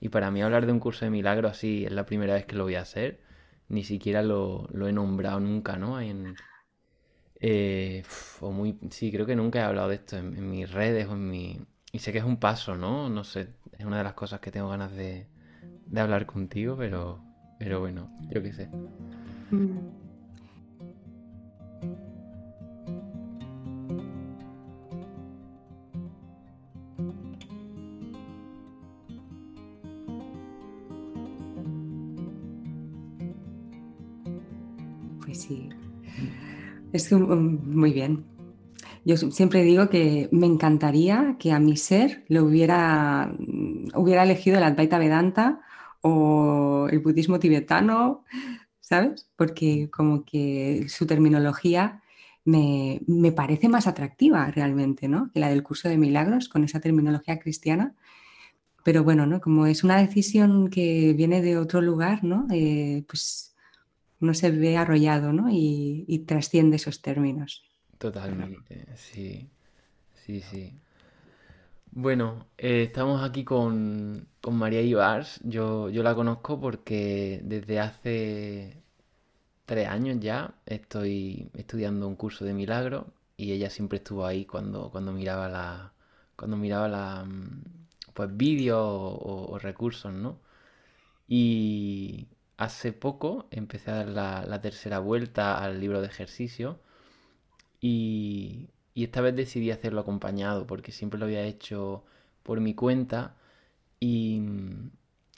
Y para mí hablar de un curso de milagros así es la primera vez que lo voy a hacer. Ni siquiera lo, lo he nombrado nunca, ¿no? En, eh, o muy, sí, creo que nunca he hablado de esto en, en mis redes o en mi... Y sé que es un paso, ¿no? No sé, es una de las cosas que tengo ganas de, de hablar contigo, pero, pero bueno, yo qué sé. Mm. Es muy bien. Yo siempre digo que me encantaría que a mi ser lo hubiera, hubiera elegido el Advaita Vedanta o el budismo tibetano, ¿sabes? Porque como que su terminología me, me, parece más atractiva realmente, ¿no? Que la del curso de milagros con esa terminología cristiana. Pero bueno, ¿no? Como es una decisión que viene de otro lugar, ¿no? Eh, pues uno se ve arrollado ¿no? y, trasciende esos términos. Totalmente, sí, sí, sí. Bueno, eh, estamos aquí con, María Ibars. Yo, yo la conozco porque desde hace tres años ya estoy estudiando un curso de milagro y ella siempre estuvo ahí cuando, cuando miraba la cuando miraba la pues vídeos o, o recursos, ¿no? Y, hace poco empecé a dar la, tercera vuelta al libro de ejercicio y, esta vez decidí hacerlo acompañado porque siempre lo había hecho por mi cuenta y,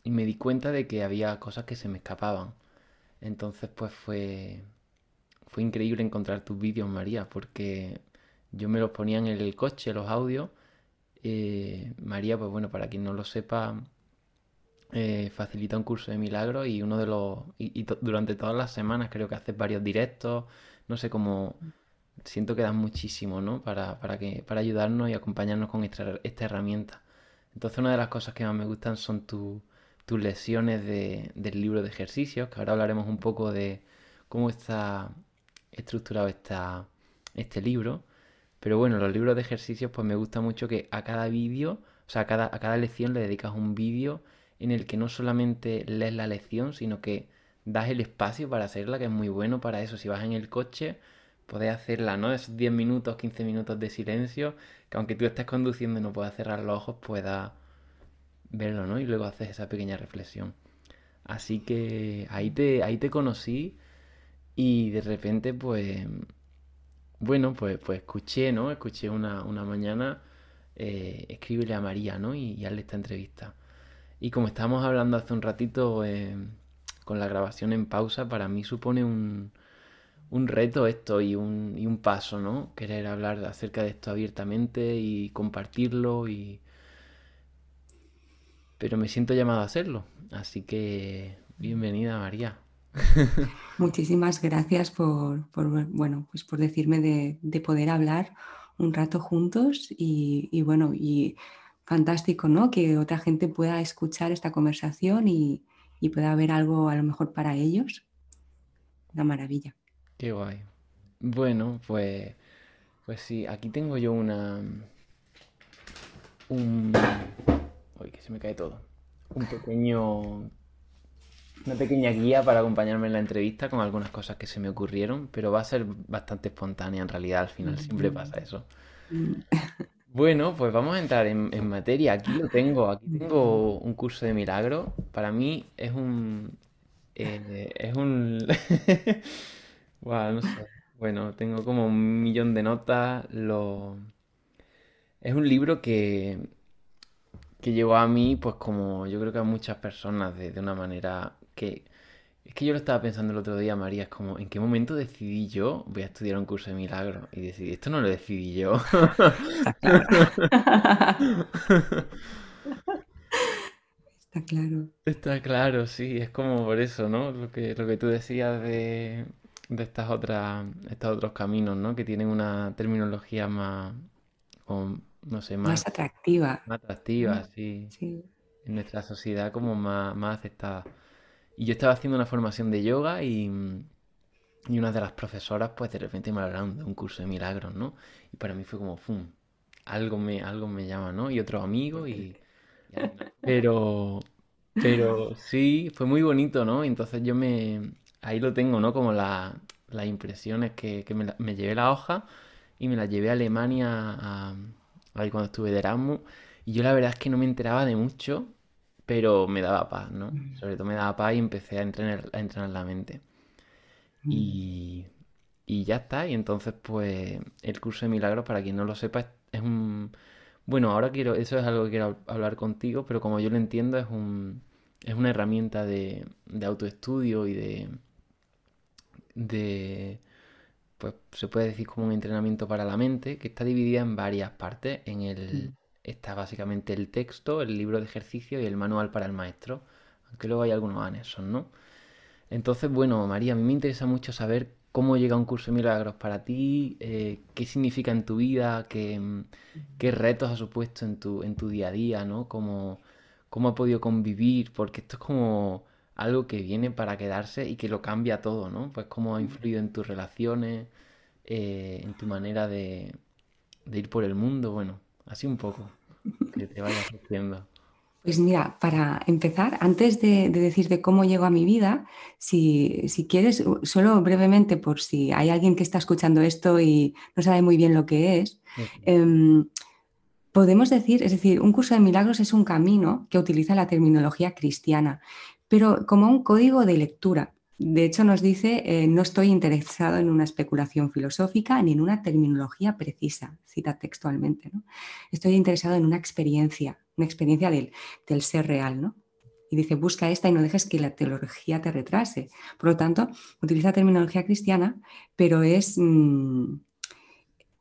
me di cuenta de que había cosas que se me escapaban. Entonces pues fue, fue increíble encontrar tus vídeos, María, porque yo me los ponía en el coche, los audios. Eh, María, pues bueno, para quien no lo sepa, eh, facilita un curso de milagros y uno de los. Y, durante todas las semanas creo que haces varios directos. No sé cómo. Siento que das muchísimo, ¿no? Para, para, que, para ayudarnos y acompañarnos con esta, herramienta. Entonces, una de las cosas que más me gustan son tus lesiones del libro de ejercicios, que ahora hablaremos un poco de cómo está estructurado esta, este libro. Pero bueno, los libros de ejercicios, pues me gusta mucho que a cada vídeo, o sea, a cada, a cada lección le dedicas un vídeo en el que no solamente lees la lección, sino que das el espacio para hacerla, que es muy bueno para eso. Si vas en el coche, puedes hacerla, ¿no? Esos 10 minutos, 15 minutos de silencio, que aunque tú estés conduciendo y no puedas cerrar los ojos, puedas verlo, ¿no? Y luego haces esa pequeña reflexión. Así que ahí te, ahí te conocí y de repente, pues, bueno, pues, pues escuché, ¿no? Escuché una, mañana, eh, escríbele a María, ¿no? Y, y hazle esta entrevista. Y como estábamos hablando hace un ratito eh, con la grabación en pausa, para mí supone un, reto esto y un, y un, paso, ¿no? Querer hablar acerca de esto abiertamente y compartirlo y... Pero me siento llamado a hacerlo, así que bienvenida María. Muchísimas gracias por, bueno, pues por decirme de, poder hablar un rato juntos y, y bueno, y fantástico, ¿no? Que otra gente pueda escuchar esta conversación y, pueda haber algo a lo mejor para ellos. Una maravilla. Qué guay. Bueno, pues, pues sí, aquí tengo yo una... Un... Uy, que se me cae todo. Un pequeño... Una pequeña guía para acompañarme en la entrevista con algunas cosas que se me ocurrieron, pero va a ser bastante espontánea en realidad, al final siempre pasa eso. Bueno, pues vamos a entrar en, materia. Aquí lo tengo, aquí tengo un curso de milagro. Para mí es un... Eh, es un... no sé. Bueno, tengo como un millón de notas. Lo... Es un libro que, que llegó a mí, pues como yo creo que a muchas personas de una manera que es que yo lo estaba pensando el otro día, María, es como, ¿en qué momento decidí yo voy a estudiar un curso de milagro? Y decidí, esto no lo decidí yo. Está claro. Está claro. Está claro, sí, es como por eso, ¿no? Lo que, lo que tú decías de, de estas otras, estos otros caminos, ¿no? Que tienen una terminología más, no sé, más, más atractiva. Más atractiva, sí. sí. En nuestra sociedad como más, más aceptada. Y yo estaba haciendo una formación de yoga y, y una de las profesoras, pues de repente me hablaron de un curso de milagros, ¿no? Y para mí fue como, ¡fum! Algo me, algo me llama, ¿no? Y otro amigo y... Pero, Pero sí, fue muy bonito, ¿no? Entonces yo me... Ahí lo tengo, ¿no? Como la- las impresiones que, que me, me llevé la hoja y me la llevé a Alemania a, ahí cuando estuve de Erasmus. Y yo la verdad es que no me enteraba de mucho, pero me daba paz, ¿no? Sobre todo me daba paz y empecé a entrenar, a entrenar la mente. Mm, Y, y ya está. Y entonces, pues, el curso de milagros, para quien no lo sepa, es, es un... Bueno, ahora quiero, eso es algo que quiero hablar contigo, pero como yo lo entiendo, es un, es una herramienta de, de autoestudio y de, de, pues se puede decir como un entrenamiento para la mente, que está dividida en varias partes. En el, mm. Está básicamente el texto, el libro de ejercicio y el manual para el maestro, aunque luego hay algunos anexos, ¿no? Entonces, bueno, María, a mí me interesa mucho saber cómo llega un curso de milagros para ti, eh, qué significa en tu vida, qué, qué retos ha supuesto en tu, en tu día a día, ¿no? Cómo, cómo ha podido convivir, porque esto es como algo que viene para quedarse y que lo cambia todo, ¿no? Pues cómo ha influido en tus relaciones, eh, en tu manera de, de ir por el mundo, bueno, así un poco, que te vayas haciendo. Pues mira, para empezar, antes de, de decirte cómo llegó a mi vida, si, si quieres, solo brevemente, por si hay alguien que está escuchando esto y no sabe muy bien lo que es, em, podemos decir, es decir, un curso de milagros es un camino que utiliza la terminología cristiana, pero como un código de lectura. De hecho, nos dice, eh, no estoy interesado en una especulación filosófica ni en una terminología precisa, cita textualmente, ¿no? Estoy interesado en una experiencia, una experiencia del, del ser real, ¿no? Y dice, busca esta y no dejes que la teología te retrase. Por lo tanto, utiliza terminología cristiana, pero es, mm,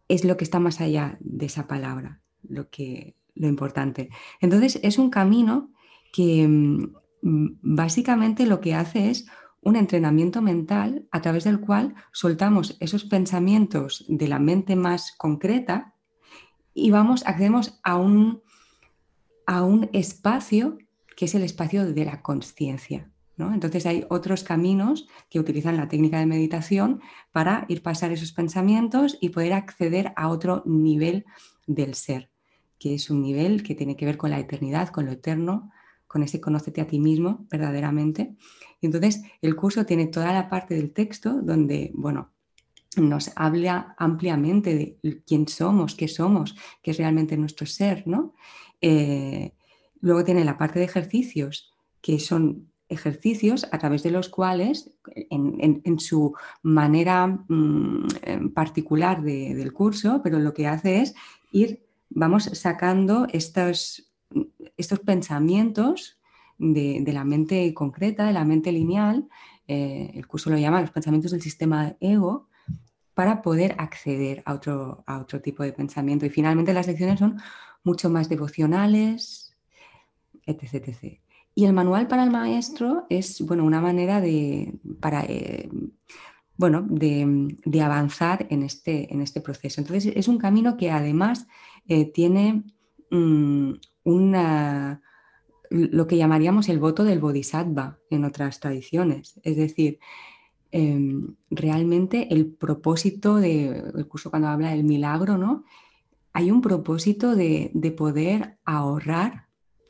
es lo que está más allá de esa palabra, lo, que, lo importante. Entonces, es un camino que mm, básicamente lo que hace es un entrenamiento mental a través del cual soltamos esos pensamientos de la mente más concreta y vamos, accedemos a un, a un espacio que es el espacio de la conciencia. ¿no? Entonces hay otros caminos que utilizan la técnica de meditación para ir pasar esos pensamientos y poder acceder a otro nivel del ser, que es un nivel que tiene que ver con la eternidad, con lo eterno, con ese conócete a ti mismo verdaderamente. Y entonces el curso tiene toda la parte del texto donde, bueno, nos habla ampliamente de quién somos, qué somos, qué es realmente nuestro ser, ¿no? Eh, luego tiene la parte de ejercicios, que son ejercicios a través de los cuales, en, en, su manera mmm, particular de, del curso, pero lo que hace es ir, vamos sacando estos, estos pensamientos de, la mente concreta, de la mente lineal, eh, el curso lo llama los pensamientos del sistema ego, para poder acceder a otro, a otro tipo de pensamiento. Y finalmente las lecciones son mucho más devocionales, etc. etc. Y el manual para el maestro es bueno, una manera de, para, eh, bueno, de, avanzar en este, en este proceso. Entonces es un camino que además eh, tiene um, una, lo que llamaríamos el voto del bodhisattva en otras tradiciones. Es decir, eh, realmente el propósito del de, curso cuando habla del milagro, ¿no? Hay un propósito de, de, poder ahorrar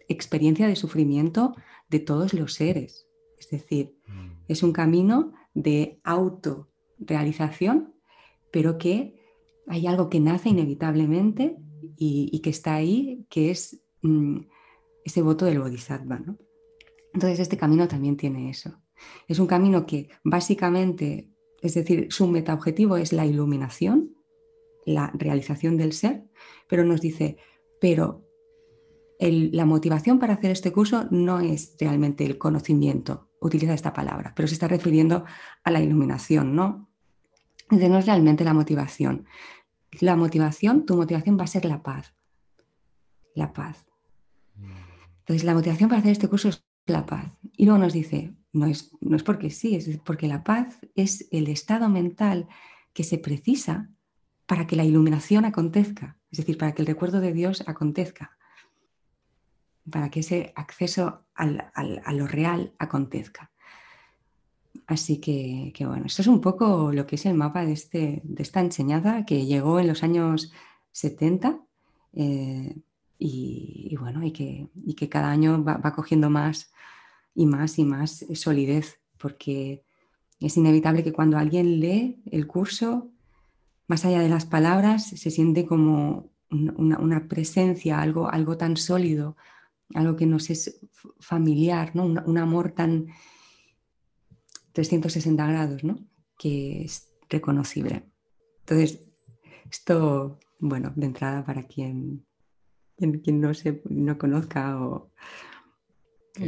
experiencia de sufrimiento de todos los seres. Es decir, mm. es un camino de autorrealización, pero que hay algo que nace inevitablemente y, y que está ahí, que es ese voto del bodhisattva, ¿no? Entonces este camino también tiene eso. Es un camino que básicamente, es decir, su metaobjetivo es la iluminación, la realización del ser, pero nos dice, pero la motivación para hacer este curso no es realmente el conocimiento, utiliza esta palabra, pero se está refiriendo a la iluminación, ¿no? Entonces no es realmente la motivación. La motivación, tu motivación va a ser la paz. La paz. Entonces la motivación para hacer este curso es la paz. Y luego nos dice, no es, no es porque sí, es porque la paz es el estado mental que se precisa para que la iluminación acontezca, es decir, para que el recuerdo de Dios acontezca, para que ese acceso al, al, a lo real acontezca. Así que, que, bueno, esto es un poco lo que es el mapa de, este, de esta enseñanza que llegó en los años 70 eh, y, bueno, y que, y que cada año va, cogiendo más, y más y más solidez, porque es inevitable que cuando alguien lee el curso, más allá de las palabras, se siente como una, presencia, algo, algo tan sólido, algo que nos es familiar, ¿no? un, amor tan 360 grados, ¿no? que es reconocible. Entonces, esto, bueno, de entrada para quien, quien, no, se, no conozca o...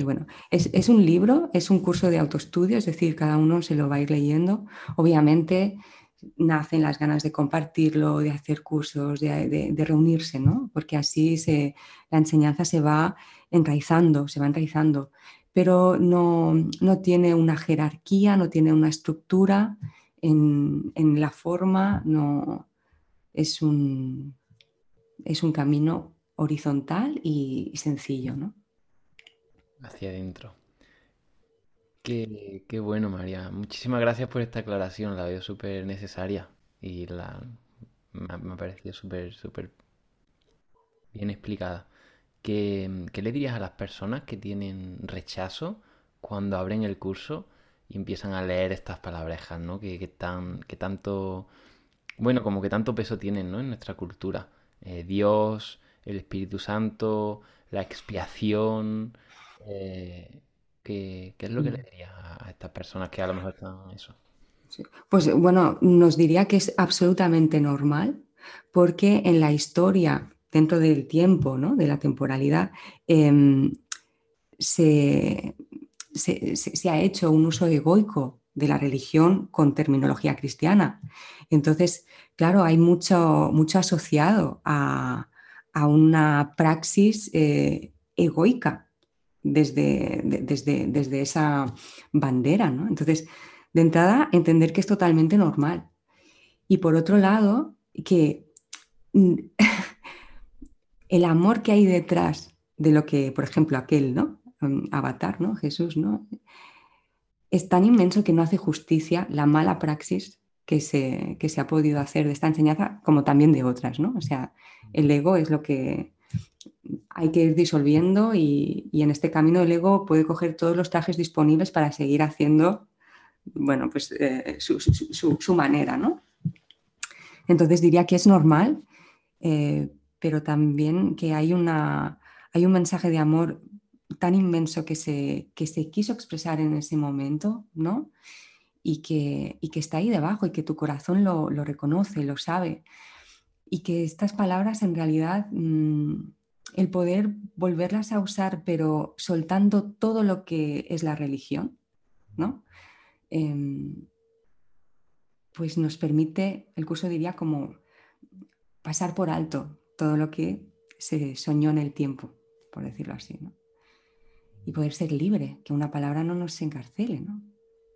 bueno, es, es, un libro, es un curso de autoestudio, es decir, cada uno se lo va a ir leyendo. Obviamente nacen las ganas de compartirlo, de hacer cursos, de, reunirse, ¿no? Porque así se, la enseñanza se va enraizando, se va enraizando, pero no, tiene una jerarquía, no tiene una estructura en, la forma, no, es, un, es un camino horizontal y sencillo, ¿no? Hacia adentro. Qué, bueno, María. Muchísimas gracias por esta aclaración. La veo súper necesaria y la, me, ha, parecido súper, súper bien explicada. ¿Qué, le dirías a las personas que tienen rechazo cuando abren el curso y empiezan a leer estas palabrejas, ¿no? Que, que, que tanto, bueno, como que tanto peso tienen, ¿no? En nuestra cultura. Eh, Dios, el Espíritu Santo, la expiación. Eh, ¿Qué, es lo que le mm. diría a estas personas que a lo mejor están eso? Pues bueno, nos diría que es absolutamente normal porque en la historia, dentro del tiempo, ¿no? de la temporalidad, em, se, ha hecho un uso egoico de la religión con terminología cristiana. Entonces, claro, hay mucho, mucho asociado a, una praxis eh, egoica desde, desde, desde esa bandera. ¿no? Entonces, de entrada, entender que es totalmente normal. Y por otro lado, que el amor que hay detrás de lo que, por ejemplo, aquel, ¿no? Mm, Avatar, ¿no? Jesús, ¿no? Es tan inmenso que no hace justicia la mala praxis que se, que se ha podido hacer de esta enseñanza, como también de otras, ¿no? O sea, el ego es lo que, hay que ir disolviendo y, en este camino el ego puede coger todos los trajes disponibles para seguir haciendo, bueno, pues eh, su, manera, ¿no? Entonces diría que es normal, eh, pero también que hay, una, hay un mensaje de amor tan inmenso que se, que se quiso expresar en ese momento, ¿no? Y que, que está ahí debajo y que tu corazón lo, reconoce, lo sabe. Y que estas palabras en realidad... Mm, el poder volverlas a usar, pero soltando todo lo que es la religión, ¿no? Em, pues nos permite, el curso diría como pasar por alto todo lo que se soñó en el tiempo, por decirlo así, ¿no? Y poder ser libre, que una palabra no nos encarcele, ¿no?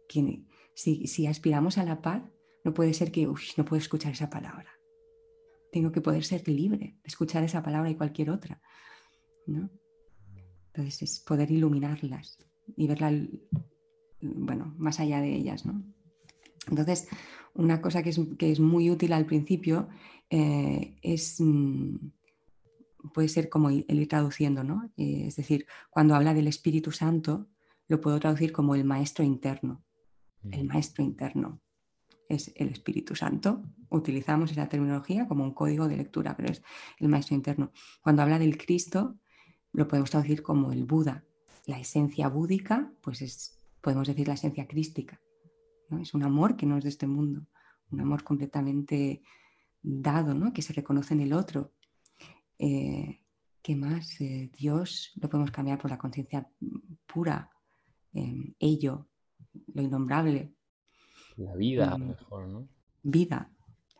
Que si, aspiramos a la paz, no puede ser que, no puedo escuchar esa palabra tengo que poder ser libre de escuchar esa palabra y cualquier otra. ¿no? Entonces es poder iluminarlas y verla, bueno, más allá de ellas. ¿no? Entonces, una cosa que es, muy útil al principio eh, es, mm, puede ser como el ir traduciendo, ¿no? Eh, es decir, cuando habla del Espíritu Santo, lo puedo traducir como el maestro interno. El maestro interno es el Espíritu Santo. Utilizamos esa terminología como un código de lectura, pero es el maestro interno. Cuando habla del Cristo, lo podemos traducir como el Buda. La esencia búdica, pues es, podemos decir la esencia crística. Es un amor que no es de este mundo, un amor completamente dado, ¿no? que se reconoce en el otro. Eh, ¿Qué más? Eh, Dios lo podemos cambiar por la conciencia pura, eh, ello, lo innombrable, la vida, a lo mm. mejor, ¿no? Vida.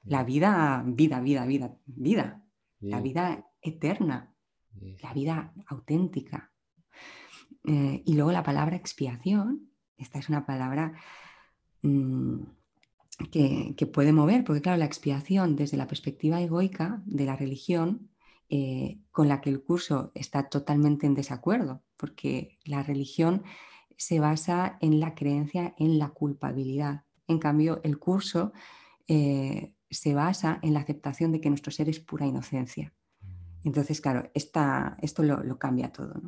La vida, vida, vida, vida, vida. La vida eterna. La vida auténtica. Eh, y luego la palabra expiación. Esta es una palabra mm, que, puede mover, porque claro, la expiación desde la perspectiva egoica de la religión, eh, con la que el curso está totalmente en desacuerdo, porque la religión se basa en la creencia en la culpabilidad. En cambio, el curso eh, se basa en la aceptación de que nuestro ser es pura inocencia. Entonces, claro, esto lo, cambia todo.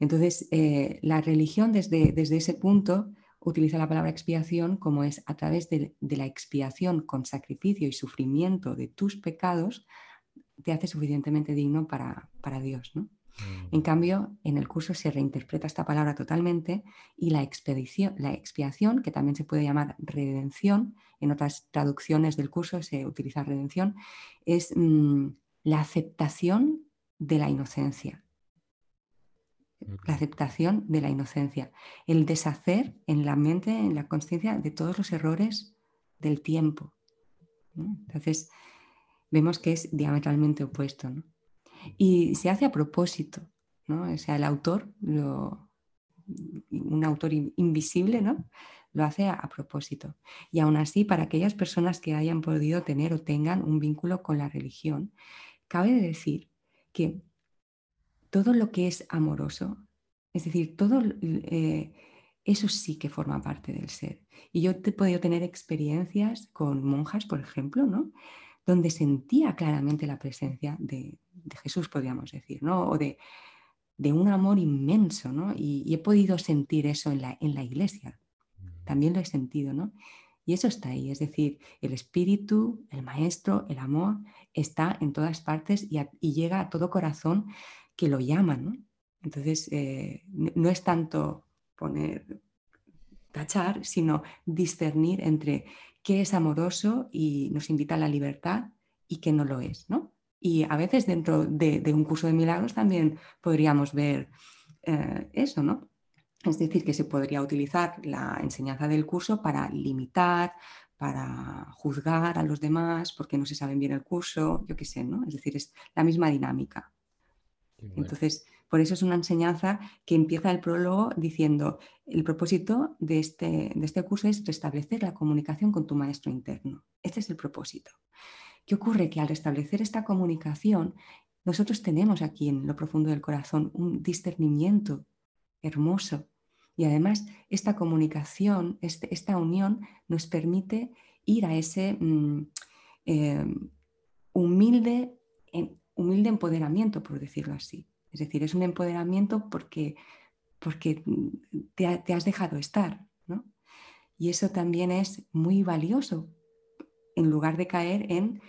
Entonces, eh, la religión desde, desde ese punto utiliza la palabra expiación como es a través de, la expiación con sacrificio y sufrimiento de tus pecados, te hace suficientemente digno para, Dios. ¿no? En mm. cambio, en el curso se reinterpreta esta palabra totalmente y la, expedición, la expiación, que también se puede llamar redención, en otras traducciones del curso se utiliza redención, es mm, la aceptación de la inocencia. La aceptación de la inocencia, el deshacer en la mente, en la conciencia de todos los errores del tiempo. Entonces, vemos que es diametralmente opuesto. ¿no? Y se hace a propósito, ¿no? O sea, el autor, un autor invisible, ¿no? Lo hace a, propósito. Y aún así, para aquellas personas que hayan podido tener o tengan un vínculo con la religión, cabe decir que todo lo que es amoroso, es decir, todo eh, eso sí que forma parte del ser. Y yo he podido tener experiencias con monjas, por ejemplo, ¿no? Donde sentía claramente la presencia de, Jesús, podríamos decir, ¿no? o de, un amor inmenso, ¿no? Y, he podido sentir eso en la, en la iglesia, también lo he sentido, ¿no? Y eso está ahí, es decir, el espíritu, el maestro, el amor está en todas partes y, llega a todo corazón que lo llama, ¿no? Entonces, eh, no es tanto poner, tachar, sino discernir entre qué es amoroso y nos invita a la libertad y qué no lo es, ¿no? Y a veces dentro de, un curso de milagros también podríamos ver eh, eso, ¿no? Es decir, que se podría utilizar la enseñanza del curso para limitar, para juzgar a los demás porque no se saben bien el curso, yo qué sé, ¿no? Es decir, es la misma dinámica. Entonces, por eso es una enseñanza que empieza el prólogo diciendo, el propósito de este, de este curso es restablecer la comunicación con tu maestro interno. Este es el propósito. ¿Qué ocurre? Que al restablecer esta comunicación, nosotros tenemos aquí en lo profundo del corazón un discernimiento hermoso y además esta comunicación, este, esta unión nos permite ir a ese mm, eh, humilde, humilde empoderamiento, por decirlo así. Es decir, es un empoderamiento porque, porque te, has dejado estar. ¿no? Y eso también es muy valioso en lugar de caer en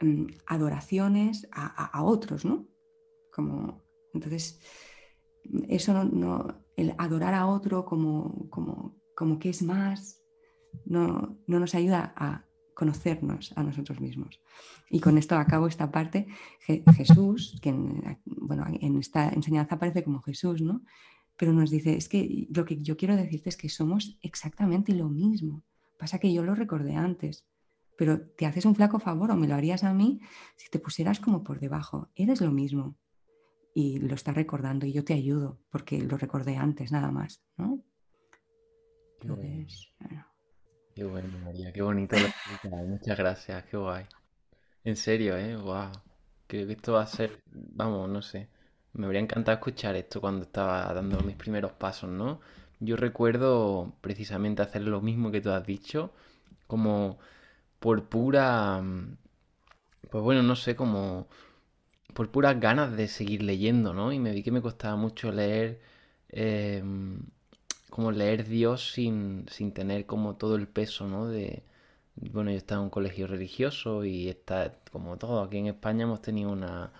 mm, adoraciones a, otros. ¿no? Como, entonces, eso no, el adorar a otro como, como, como que es más, no, no nos ayuda a conocernos a nosotros mismos. Y con esto acabo esta parte. Jesús, que en, bueno, en esta enseñanza aparece como Jesús, ¿no? Pero nos dice, es que lo que yo quiero decirte es que somos exactamente lo mismo. Pasa que yo lo recordé antes, pero te haces un flaco favor o me lo harías a mí si te pusieras como por debajo. Eres lo mismo. Y lo estás recordando y yo te ayudo porque lo recordé antes, nada más, ¿no? Qué bueno, María, qué bonito lo Muchas gracias, qué guay. En serio, ¿eh? Wow. Creo que esto va a ser, vamos, no sé. Me habría encantado escuchar esto cuando estaba dando mis primeros pasos, ¿no? Yo recuerdo precisamente hacer lo mismo que tú has dicho, como por pura, pues bueno, no sé, como por puras ganas de seguir leyendo, ¿no? Y me vi que me costaba mucho leer em, como leer Dios sin, sin tener como todo el peso, ¿no? De, bueno, yo estaba en un colegio religioso y está como todo. Aquí en España hemos tenido una,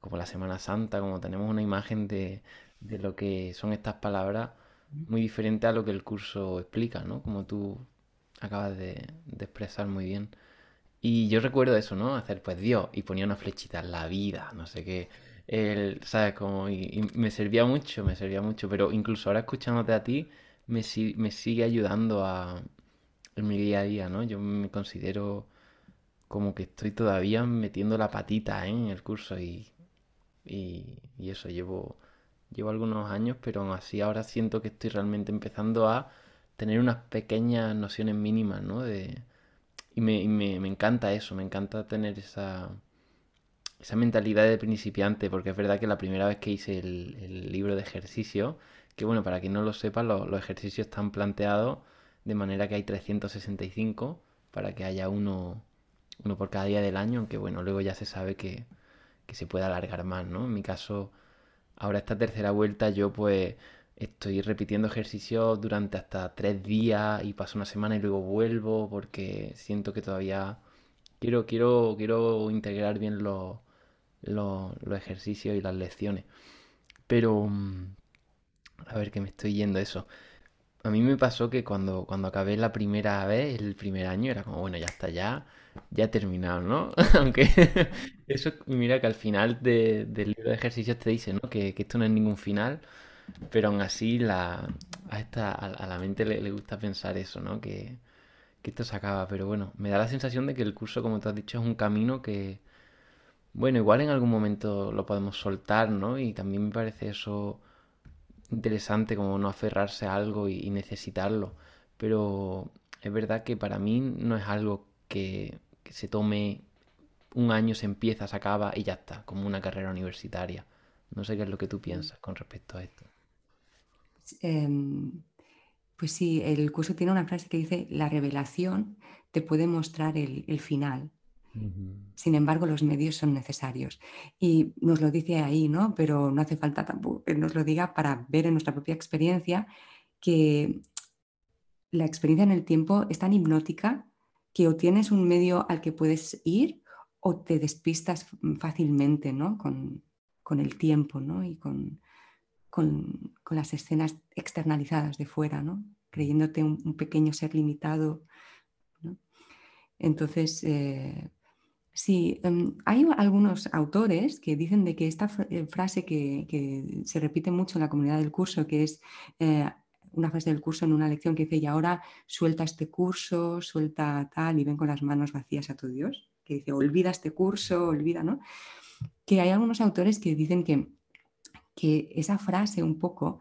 como la Semana Santa, como tenemos una imagen de, de lo que son estas palabras muy diferente a lo que el curso explica, ¿no? Como tú acabas de, de expresar muy bien. Y yo recuerdo eso, ¿no? Hacer pues Dios y ponía una flechita, la vida, no sé qué. El, ¿Sabes? Como, y, me servía mucho, me servía mucho, pero incluso ahora escuchándote a ti, me, me sigue ayudando a, en mi día a día, ¿no? Yo me considero como que estoy todavía metiendo la patita ¿eh? en el curso y, y, eso, llevo, llevo algunos años, pero así ahora siento que estoy realmente empezando a tener unas pequeñas nociones mínimas, ¿no? De, y me, me, me encanta eso, me encanta tener esa esa mentalidad de principiante, porque es verdad que la primera vez que hice el, libro de ejercicio, que bueno, para quien no lo sepa, los ejercicios están planteados de manera que hay 365 para que haya uno, uno por cada día del año, aunque bueno, luego ya se sabe que, que se puede alargar más, ¿no? En mi caso ahora esta tercera vuelta yo pues estoy repitiendo ejercicios durante hasta tres días y paso una semana y luego vuelvo porque siento que todavía quiero, quiero, quiero integrar bien los, los, ejercicios y las lecciones. Pero, mm, a ver que me estoy yendo eso. A mí me pasó que cuando, cuando acabé la primera vez, el primer año, era como, bueno, ya está, ya, ya terminado, ¿no? Aunque eso, mira que al final del libro de ejercicios te dice, ¿no? Que, esto no es ningún final, pero aún así la, a, esta, a, la mente le, gusta pensar eso, ¿no? Que, que esto se acaba, pero bueno, me da la sensación de que el curso, como tú has dicho, es un camino que, bueno, igual en algún momento lo podemos soltar, ¿no? Y también me parece eso interesante, como no aferrarse a algo y, necesitarlo. Pero es verdad que para mí no es algo que, se tome un año, se empieza, se acaba y ya está, como una carrera universitaria. No sé qué es lo que tú piensas con respecto a esto. Em, pues sí, el curso tiene una frase que dice, la revelación te puede mostrar el final, sin embargo, los medios son necesarios. Y nos lo dice ahí, ¿no? Pero no hace falta tampoco que nos lo diga para ver en nuestra propia experiencia que la experiencia en el tiempo es tan hipnótica que o tienes un medio al que puedes ir o te despistas fácilmente, ¿no? Con, el tiempo, ¿no? Y con, con, las escenas externalizadas de fuera, ¿no? Creyéndote un, pequeño ser limitado. Entonces, eh, Sí, em, hay algunos autores que dicen de que esta eh, frase que, se repite mucho en la comunidad del curso, que es eh, una frase del curso en una lección que dice, y ahora suelta este curso, suelta tal, y ven con las manos vacías a tu Dios, que dice, olvida este curso, olvida, ¿no? Que hay algunos autores que dicen que, que esa frase un poco,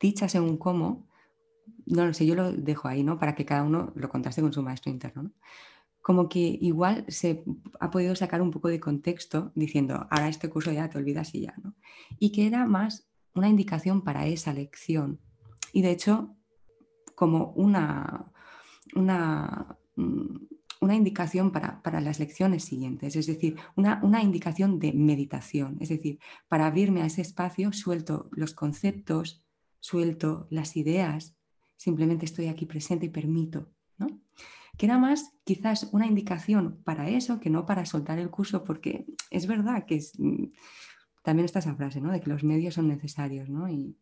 dicha según cómo, no lo sé, yo lo dejo ahí, ¿no? Para que cada uno lo contraste con su maestro interno, ¿no? Como que igual se ha podido sacar un poco de contexto diciendo, ahora este curso ya te olvidas y ya, ¿no? Y que era más una indicación para esa lección. Y de hecho, como una, una, mm, una indicación para, las lecciones siguientes, es decir, una, una, indicación de meditación, es decir, para abrirme a ese espacio suelto los conceptos, suelto las ideas, simplemente estoy aquí presente y permito. Que era más quizás una indicación para eso que no para soltar el curso, porque es verdad que mm, también está esa frase, ¿no? De que los medios son necesarios, ¿no? Y,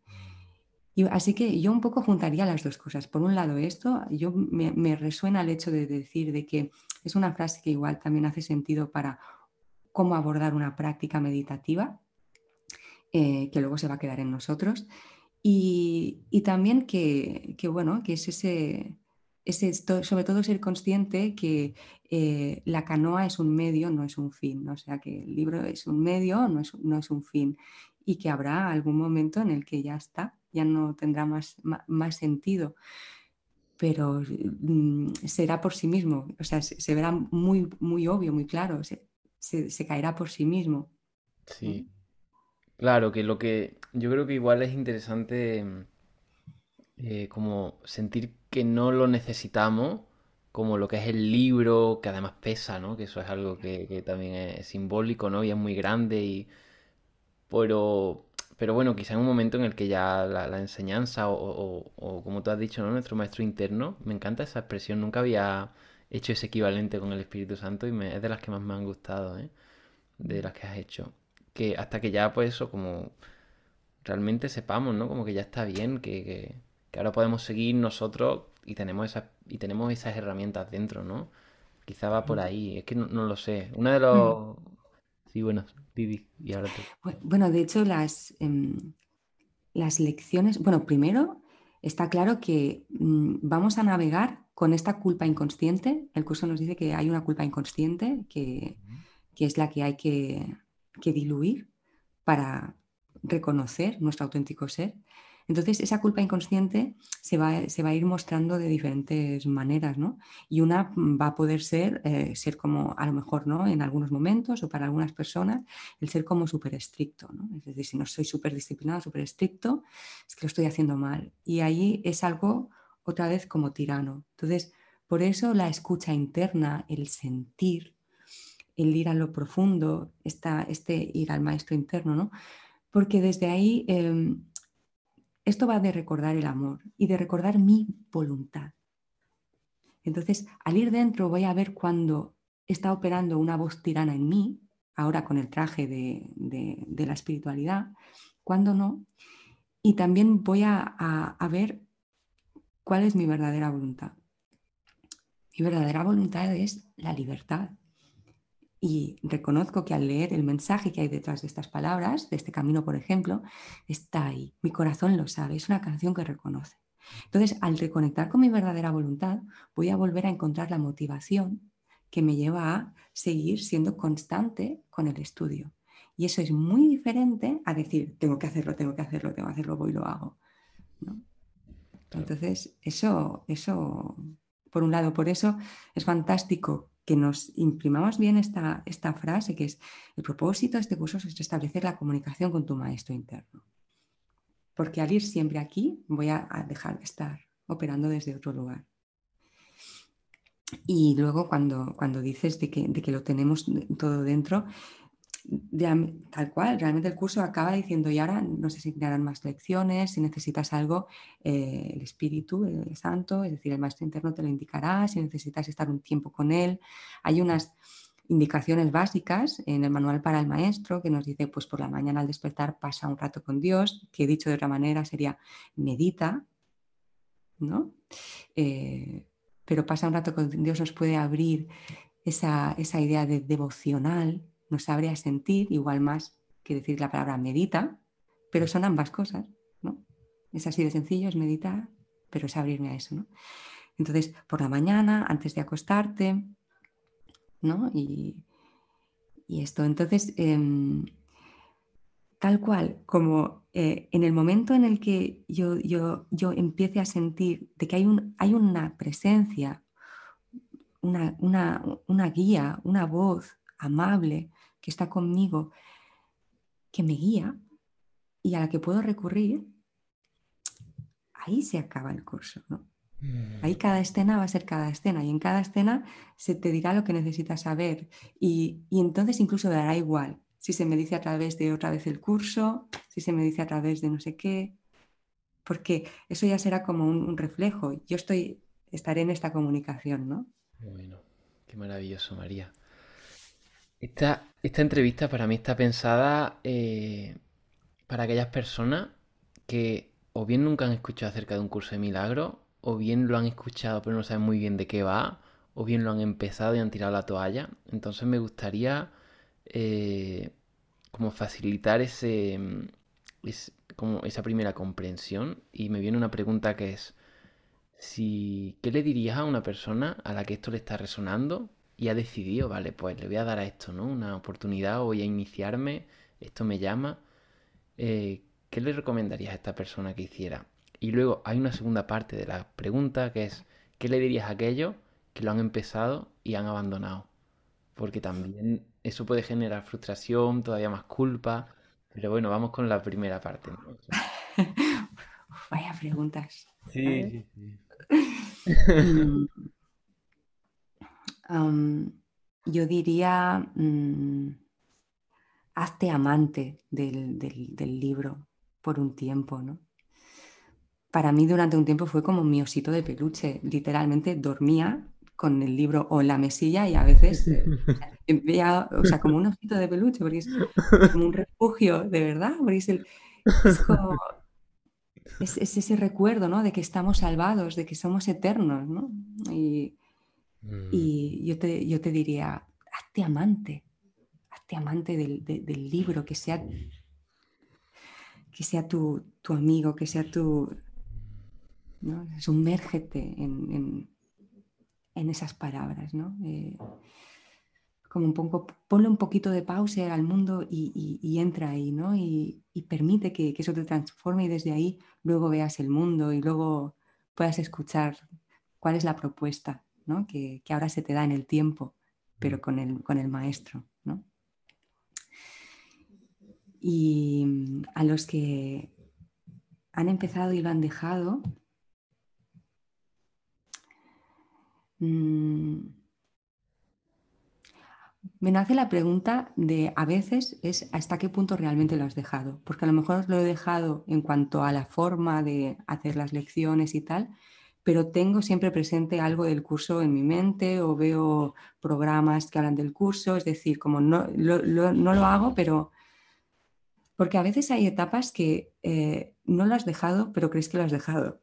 así que yo un poco juntaría las dos cosas. Por un lado esto, yo me, resuena el hecho de decir de que es una frase que igual también hace sentido para cómo abordar una práctica meditativa, eh, que luego se va a quedar en nosotros. Y, también que, bueno, que es ese, es sobre todo ser consciente que eh, la canoa es un medio, no es un fin. O sea, que el libro es un medio, no es, no es, un fin. Y que habrá algún momento en el que ya está, ya no tendrá más, más, sentido. Pero mm, será por sí mismo, o sea, se, verá muy, muy obvio, muy claro, se, se, caerá por sí mismo. Sí. Claro, que lo que yo creo que igual es interesante eh, como sentir que no lo necesitamos, como lo que es el libro, que además pesa, ¿no? Que eso es algo que, también es simbólico, ¿no? Y es muy grande y... Pero, pero bueno, quizá en un momento en el que ya la, enseñanza o, como tú has dicho, ¿no? Nuestro maestro interno, me encanta esa expresión, nunca había hecho ese equivalente con el Espíritu Santo y es de las que más me han gustado, ¿eh? De las que has hecho. Que hasta que ya, pues eso, como realmente sepamos, ¿no? Como que ya está bien, que ahora podemos seguir nosotros y tenemos esas, y tenemos esas herramientas dentro, ¿no? Quizá va por ahí, es que no, lo sé. Uno de los... Sí, bueno, Didi, y ahora tú. Bueno, de hecho, las, em, las lecciones, bueno, primero está claro que mm, vamos a navegar con esta culpa inconsciente. El curso nos dice que hay una culpa inconsciente que, es la que hay que, que diluir para reconocer nuestro auténtico ser. Entonces, esa culpa inconsciente se va, a ir mostrando de diferentes maneras, ¿no? Y una va a poder ser, eh, ser como, a lo mejor, ¿no? En algunos momentos o para algunas personas, el ser como súper estricto, ¿no? Es decir, si no soy súper disciplinado, súper estricto, es que lo estoy haciendo mal. Y ahí es algo, otra vez, como tirano. Entonces, por eso la escucha interna, el sentir, el ir a lo profundo, esta, este ir al maestro interno, ¿no? porque desde ahí em, esto va de recordar el amor y de recordar mi voluntad. Entonces, al ir dentro voy a ver cuando está operando una voz tirana en mí, ahora con el traje de, la espiritualidad, cuando no, y también voy a ver cuál es mi verdadera voluntad. Mi verdadera voluntad es la libertad, y reconozco que al leer el mensaje que hay detrás de estas palabras, de este camino, por ejemplo, está ahí. Mi corazón lo sabe, es una canción que reconoce. Entonces, al reconectar con mi verdadera voluntad, voy a volver a encontrar la motivación que me lleva a seguir siendo constante con el estudio. Y eso es muy diferente a decir, tengo que hacerlo, tengo que hacerlo, tengo que hacerlo, voy y lo hago. Entonces, eso, eso, por un lado, por eso es fantástico que nos imprimamos bien esta, esta frase, que es el propósito de este curso es establecer la comunicación con tu maestro interno. Porque al ir siempre aquí voy a, dejar de estar operando desde otro lugar. Y luego cuando, cuando dices de que, de que lo tenemos todo dentro, tal cual, realmente el curso acaba diciendo y ahora no sé si crearán más lecciones, si necesitas algo, eh, el Espíritu, el Santo, es decir, el Maestro Interno te lo indicará, si necesitas estar un tiempo con él. Hay unas indicaciones básicas en el manual para el maestro que nos dice, pues por la mañana al despertar pasa un rato con Dios, que dicho de otra manera sería medita, ¿no? Eh, pero pasa un rato con Dios nos puede abrir esa, esa idea de devocional, nos abre a sentir, igual más que decir la palabra medita, pero son ambas cosas, ¿no? Es así de sencillo, es meditar, pero es abrirme a eso, ¿no? Entonces, por la mañana, antes de acostarte, ¿no? Y, esto, entonces, em, tal cual, como eh, en el momento en el que yo, yo, yo empiece a sentir de que hay, un, hay una presencia, una, una guía, una voz amable, que está conmigo, que me guía y a la que puedo recurrir, ahí se acaba el curso. Ahí mm. cada escena va a ser cada escena y en cada escena se te dirá lo que necesitas saber y, entonces incluso dará igual si se me dice a través de otra vez el curso, si se me dice a través de no sé qué, porque eso ya será como un, reflejo. Yo estoy, estaré en esta comunicación, ¿no? Bueno, qué maravilloso, María. Esta, entrevista para mí está pensada eh, para aquellas personas que o bien nunca han escuchado acerca de un curso de milagro, o bien lo han escuchado pero no saben muy bien de qué va, o bien lo han empezado y han tirado la toalla. Entonces me gustaría eh, como facilitar ese, como esa primera comprensión y me viene una pregunta que es si ¿qué le dirías a una persona a la que esto le está resonando y ha decidido, vale, pues le voy a dar a esto, ¿no? Una oportunidad, voy a iniciarme, esto me llama. Eh, ¿Qué le recomendarías a esta persona que hiciera? Y luego hay una segunda parte de la pregunta que es, ¿qué le dirías a aquellos que lo han empezado y han abandonado? Porque también eso puede generar frustración, todavía más culpa. Pero bueno, vamos con la primera parte. Vaya preguntas. Sí, sí, sí. Yo diría, mm, hazte amante del, libro por un tiempo, ¿no? Para mí durante un tiempo fue como mi osito de peluche, literalmente dormía con el libro o en la mesilla y a veces eh, veía, o sea, como un osito de peluche, porque es como un refugio, de verdad, porque es, como, es, ese recuerdo, ¿no? De que estamos salvados, de que somos eternos, ¿no? Y, Mm. Y yo te, yo te diría, hazte amante, hazte amante del, libro, que sea, que sea tu, amigo, que sea tu... ¿no? Sumérgete en, esas palabras, ¿no? Eh, como un poco, ponle un poquito de pausa al mundo y, entra ahí, ¿no? Y, permite que, que, eso te transforme y desde ahí luego veas el mundo y luego puedas escuchar cuál es la propuesta que, ahora se te da en el tiempo, pero mm. con el, con el maestro. Y mm, a los que han empezado y lo han dejado, mm, me nace la pregunta de a veces es hasta qué punto realmente lo has dejado, porque a lo mejor lo he dejado en cuanto a la forma de hacer las lecciones y tal, pero tengo siempre presente algo del curso en mi mente o veo programas que hablan del curso, es decir, como no lo, no lo hago, pero porque a veces hay etapas que eh, no lo has dejado, pero crees que lo has dejado.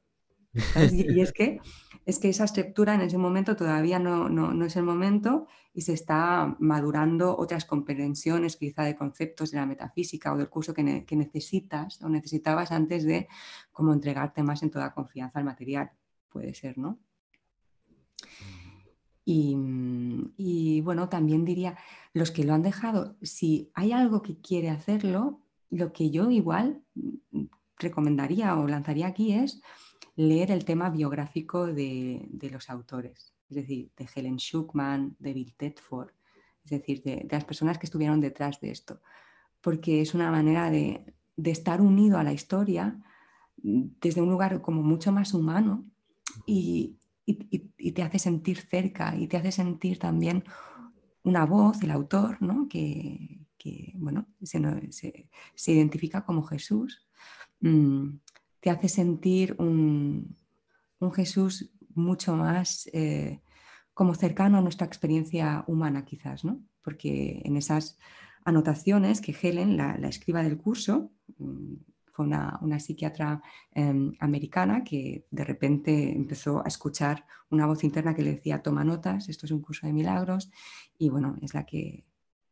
Y, es, que, es que esa estructura en ese momento todavía no, no, es el momento y se está madurando otras comprensiones quizá de conceptos de la metafísica o del curso que, que necesitas o necesitabas antes de como entregarte más en toda confianza al material puede ser, ¿no? Y, bueno, también diría, los que lo han dejado, si hay algo que quiere hacerlo, lo que yo igual mm, recomendaría o lanzaría aquí es leer el tema biográfico de, los autores, es decir, de Helen Schuckman, de Bill Tedford, es decir, de, las personas que estuvieron detrás de esto, porque es una manera de, de estar unido a la historia mm, desde un lugar como mucho más humano y, te hace sentir cerca y te hace sentir también una voz, el autor, ¿no? que, bueno, se, identifica como Jesús, mm, te hace sentir un, Jesús mucho más eh, como cercano a nuestra experiencia humana quizás, ¿no? porque en esas anotaciones que Helen, la, la escriba del curso, mm, una, psiquiatra em, americana que de repente empezó a escuchar una voz interna que le decía, toma notas, esto es un curso de milagros, y bueno, es la que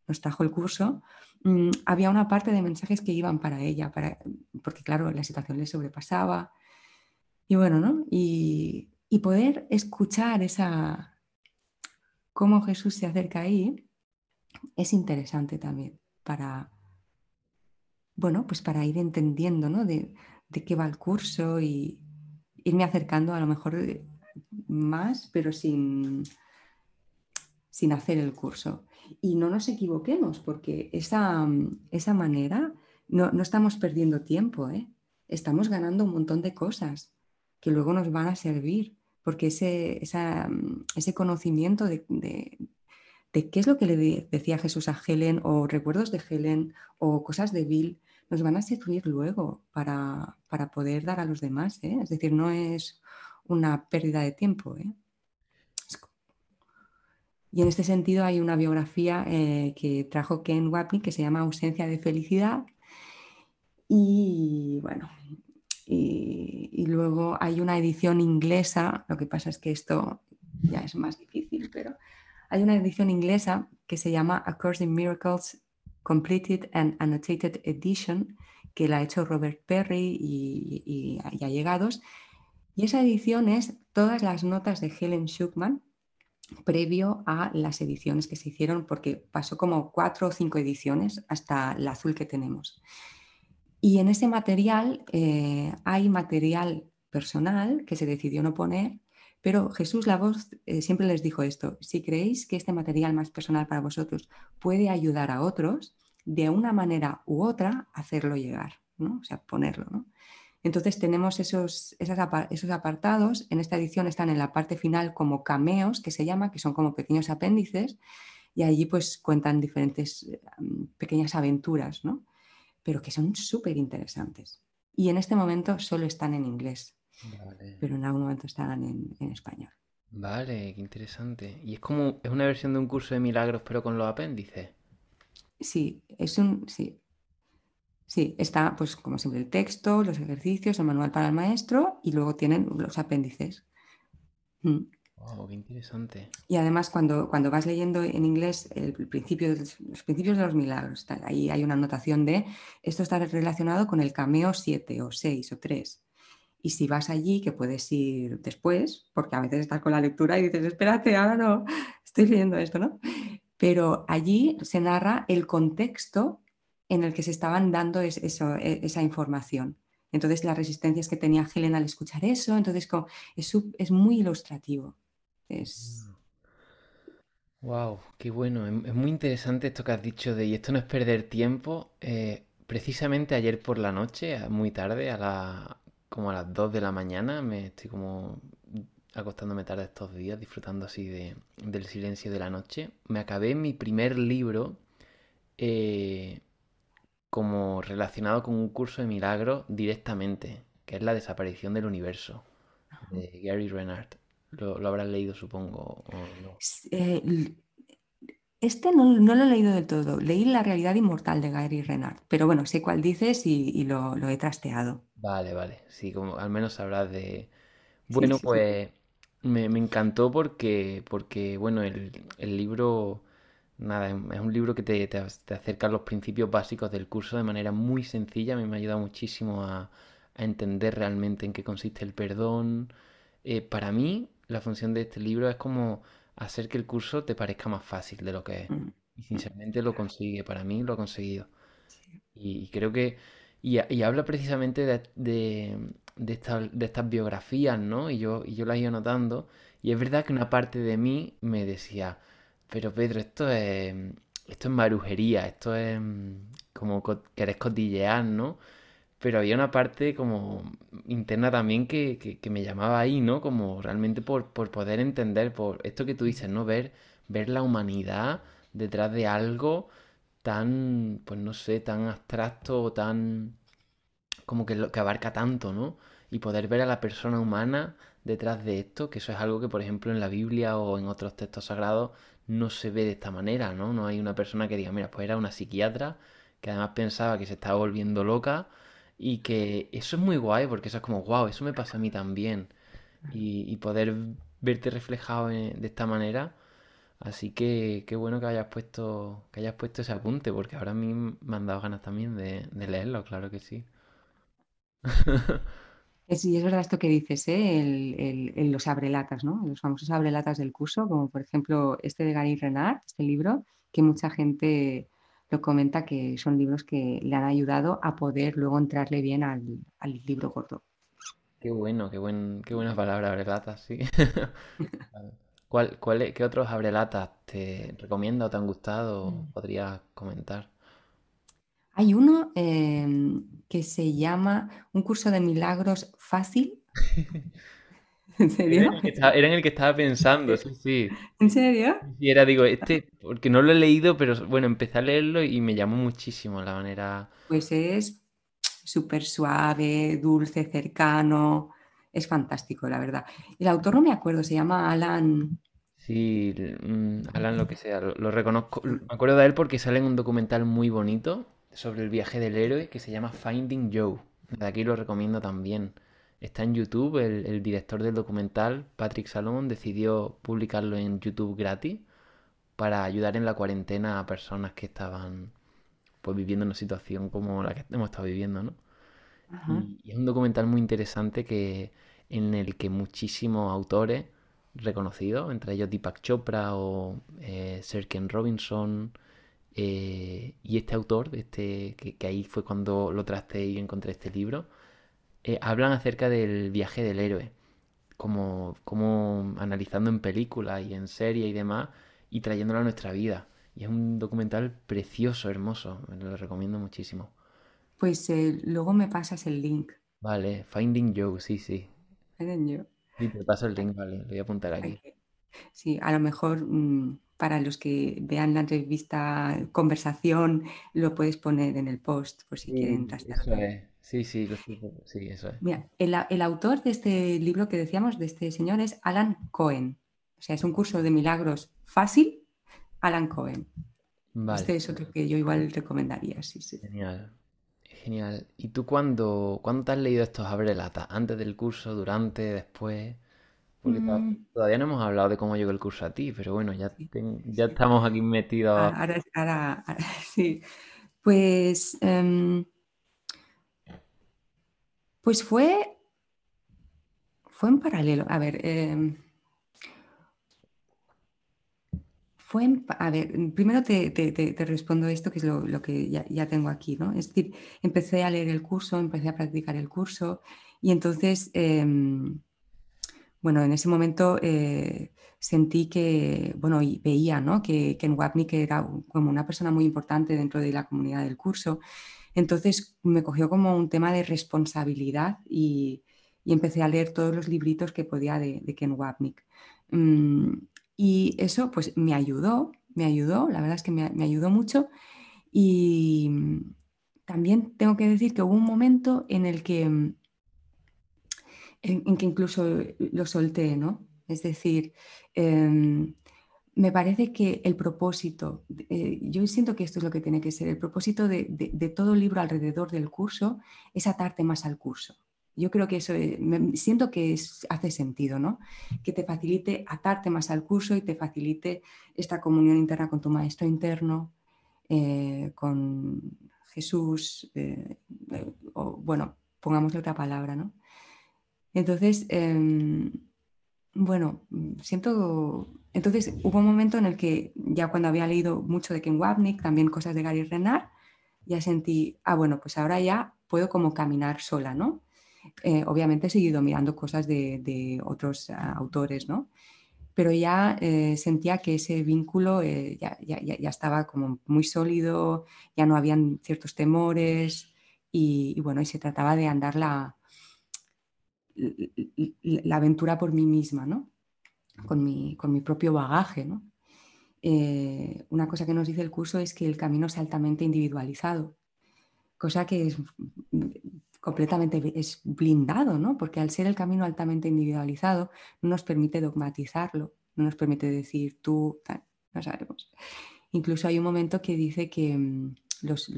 nos trajo el curso. Mm, había una parte de mensajes que iban para ella, para, porque claro, la situación le sobrepasaba. Y bueno, ¿no? Y, y poder escuchar esa, cómo Jesús se acerca ahí, es interesante también para, bueno, pues para ir entendiendo ¿no? de, qué va el curso y irme acercando a lo mejor eh, más, pero sin, sin hacer el curso. Y no nos equivoquemos, porque esa, esa manera no, estamos perdiendo tiempo, ¿eh? estamos ganando un montón de cosas que luego nos van a servir, porque ese, ese conocimiento de, de, de, qué es lo que le decía Jesús a Helen, o recuerdos de Helen, o cosas de Bill, nos van a servir luego para, poder dar a los demás. ¿eh? Es decir, no es una pérdida de tiempo. ¿eh? Y en este sentido hay una biografía eh, que trajo Ken Wapnick que se llama Ausencia de Felicidad. Y bueno, y, y, luego hay una edición inglesa, lo que pasa es que esto ya es más difícil, pero hay una edición inglesa que se llama A Course in Miracles Completed and Annotated Edition, que la ha hecho Robert Perry y, y, y allegados. Y esa edición es todas las notas de Helen Schuckman previo a las ediciones que se hicieron, porque pasó como cuatro o cinco ediciones hasta la azul que tenemos. Y en ese material eh, hay material personal que se decidió no poner pero Jesús la voz eh, siempre les dijo esto, si creéis que este material más personal para vosotros puede ayudar a otros, de una manera u otra, hacerlo llegar, ¿no? o sea, ponerlo. Entonces tenemos esos, esos apartados, en esta edición están en la parte final como cameos, que se llama, que son como pequeños apéndices, y allí pues cuentan diferentes eh, pequeñas aventuras, ¿no? pero que son súper interesantes. Y en este momento solo están en inglés. Pero en algún momento estarán en, español. Vale, qué interesante. Y es como, es una versión de un curso de milagros, pero con los apéndices. Sí, es un, sí. Sí, está pues como siempre el texto, los ejercicios, el manual para el maestro y luego tienen los apéndices. Wow, mm. qué interesante. Y además cuando, cuando vas leyendo en inglés el principio, los principios de los milagros, ahí hay una anotación de esto está relacionado con el cameo 7 o 6 o 3. Y si vas allí, que puedes ir después, porque a veces estás con la lectura y dices, espérate, ahora no, estoy leyendo esto, ¿no? Pero allí se narra el contexto en el que se estaban dando e, esa información. Entonces las resistencias que tenía Helen al escuchar eso, entonces es, muy ilustrativo. Es... Wow, qué bueno. Es, muy interesante esto que has dicho de, y esto no es perder tiempo. Eh, precisamente ayer por la noche, muy tarde, a la, como a las 2 de la mañana, me estoy como acostándome tarde estos días, disfrutando así de, del silencio de la noche, me acabé mi primer libro eh, como relacionado con un curso de milagros directamente, que es La desaparición del universo, de Gary Renard. Lo, lo habrás leído, supongo, o no. Eh, este no, no lo he leído del todo. Leí La realidad inmortal de Gary Renard, pero bueno, sé cuál dices y, y lo, lo he trasteado. Vale, vale. Sí, como al menos sabrás de... Bueno, sí, sí. pues me, me encantó porque, porque bueno, el, el libro, nada, es es un libro que te, te, te acerca a los principios básicos del curso de manera muy sencilla. A mí me ha ayudado muchísimo a, a entender realmente en qué consiste el perdón. Eh, para mí, la función de este libro es como hacer que el curso te parezca más fácil de lo que es. Mm, Y sinceramente lo consigue, para mí lo ha conseguido. y creo que, y, ha- y habla precisamente de, de, de esta- de estas biografías, ¿no? Y yo, y yo las iba notando, y es verdad que una parte de mí me decía, pero Pedro, esto es, esto es marujería, esto es mm, como co- querés cotillear, ¿no? Pero había una parte como interna también que, que- que me llamaba ahí, ¿no? Como realmente por, por poder entender, por esto que tú dices, ¿no? Ver, ver la humanidad detrás de algo tan, pues no sé, tan abstracto o tan, como que, lo, que abarca tanto, ¿no? Y poder ver a la persona humana detrás de esto, que eso es algo que, por ejemplo, en la Biblia o en otros textos sagrados no se ve de esta manera, ¿no? No hay una persona que diga, mira, pues era una psiquiatra que además pensaba que se estaba volviendo loca y que eso es muy guay porque eso es como, wow, eso me pasa a mí también. Y, y poder verte reflejado en- de esta manera. Así que qué bueno que hayas puesto, que hayas puesto ese apunte, porque ahora a mí me han dado ganas también de, de leerlo, claro que sí. Y es verdad esto que dices, ¿eh? El- el- el- los abrelatas, ¿no? Los famosos abrelatas del curso, como por ejemplo este de Gary Renard, este libro, que mucha gente lo comenta que son libros que le han ayudado a poder luego entrarle bien al, al libro gordo. Qué bueno, qué buen, qué buenas palabras, abrelatas, sí. ¿Cuál, cuál es- qué otros abrelatas te recomienda o te han gustado? Mm. Podrías comentar. Hay uno em, que se llama Un curso de milagros fácil. ¿En Era en serio? el que estaba, era en el que estaba pensando, sí, sí. ¿En serio? Y era, digo, este, porque no lo he leído, pero bueno, empecé a leerlo y me llamó muchísimo la manera. Pues es súper suave, dulce, cercano. Es fantástico, la verdad. El autor no me acuerdo, se llama Alan. Sí, mm, Alan, lo que sea, lo, lo reconozco. Me acuerdo de él porque sale en un documental muy bonito sobre el viaje del héroe que se llama Finding Joe. De aquí lo recomiendo también. Está en YouTube, el, el director del documental, Patrick Salomon, decidió publicarlo en YouTube gratis para ayudar en la cuarentena a personas que estaban pues viviendo una situación como la que hemos estado viviendo, ¿no? Ajá, y es un documental muy interesante que, en el que muchísimos autores reconocidos, entre ellos Deepak Chopra o eh, Sir Ken Robinson, eh, y este autor, este, que, que ahí fue cuando lo trasté y encontré este libro, eh, hablan acerca del viaje del héroe, como, como analizando en películas y en series y demás, y trayéndolo a nuestra vida. Y es un documental precioso, hermoso, me lo recomiendo muchísimo. Pues eh, luego me pasas el link. Vale, Finding Joe, sí, sí. ¿Miren yo? Sí, te paso el link, vale, lo voy a apuntar aquí. Sí, a lo mejor mm, para los que vean la entrevista, conversación, lo puedes poner en el post por si quieren Sí, es. Sí, sí, sí, eso es. Mira, el, autor de este libro que decíamos, de este señor, es Alan Cohen. O sea, es un curso de milagros fácil, Alan Cohen. Vale, Este es otro que yo igual recomendaría, sí, sí. genial. Genial. ¿Y tú cuándo, cuándo te has leído estos abrelatas? ¿Antes del curso, durante, después? Porque Mm, todavía no hemos hablado de cómo llegó el curso a ti, pero bueno, ya, ten- ya sí. estamos aquí metidos. A- Ahora, ahora- ahora- sí. Pues, em, pues fue, fue en paralelo. A ver, em, fue a ver, primero te, respondo esto, que es lo, que ya, tengo aquí, ¿no? Es decir, empecé a leer el curso, empecé a practicar el curso y entonces, em, bueno, en ese momento eh, sentí que, bueno, y veía, ¿no? Que, que en Wapnik era como una persona muy importante dentro de la comunidad del curso. Entonces me cogió como un tema de responsabilidad y, y empecé a leer todos los libritos que podía de, Ken Wapnick. Mm, y eso pues me ayudó, me ayudó, la verdad es que me, ayudó mucho y también tengo que decir que hubo un momento en el que, en, que incluso lo solté, ¿no? Es decir, em, me parece que el propósito, eh, yo siento que esto es lo que tiene que ser, el propósito de, de, todo libro alrededor del curso es atarte más al curso. Yo creo que eso, eh, siento que hace sentido, ¿no? Que te facilite atarte más al curso y te facilite esta comunión interna con tu maestro interno, eh, con Jesús, o bueno, pongámosle otra palabra, ¿no? Entonces, em, bueno, siento entonces hubo un momento en el que ya cuando había leído mucho de Ken Wapnick, también cosas de Gary Renard, ya sentí, ah, bueno, pues ahora ya puedo como caminar sola, ¿no? Eh, obviamente he seguido mirando cosas de, otros ah, autores, ¿no? Pero ya eh, sentía que ese vínculo eh, ya, estaba como muy sólido, ya no habían ciertos temores y, bueno, y se trataba de andar la, la aventura por mí misma, ¿no? con mi, propio bagaje. Eh, una cosa que nos dice el curso es que el camino es altamente individualizado, cosa que es completamente es blindado, ¿no? porque al ser el camino altamente individualizado no nos permite dogmatizarlo, no nos permite decir tú, no sabemos. Incluso hay un momento que dice que mm, los,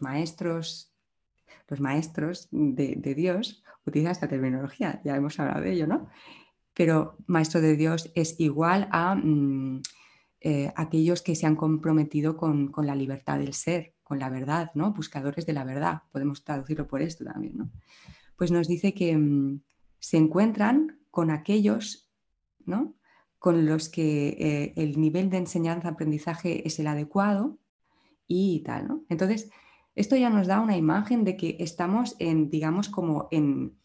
maestros los maestros de, de, Dios utilizan esta terminología, ya hemos hablado de ello, ¿no? pero maestro de Dios es igual a mm, eh, aquellos que se han comprometido con, la libertad del ser, con la verdad, ¿no? buscadores de la verdad, podemos traducirlo por esto también. ¿no? Pues nos dice que mm, se encuentran con aquellos ¿no? con los que eh, el nivel de enseñanza-aprendizaje es el adecuado y tal. ¿no? Entonces, esto ya nos da una imagen de que estamos en, digamos, como en,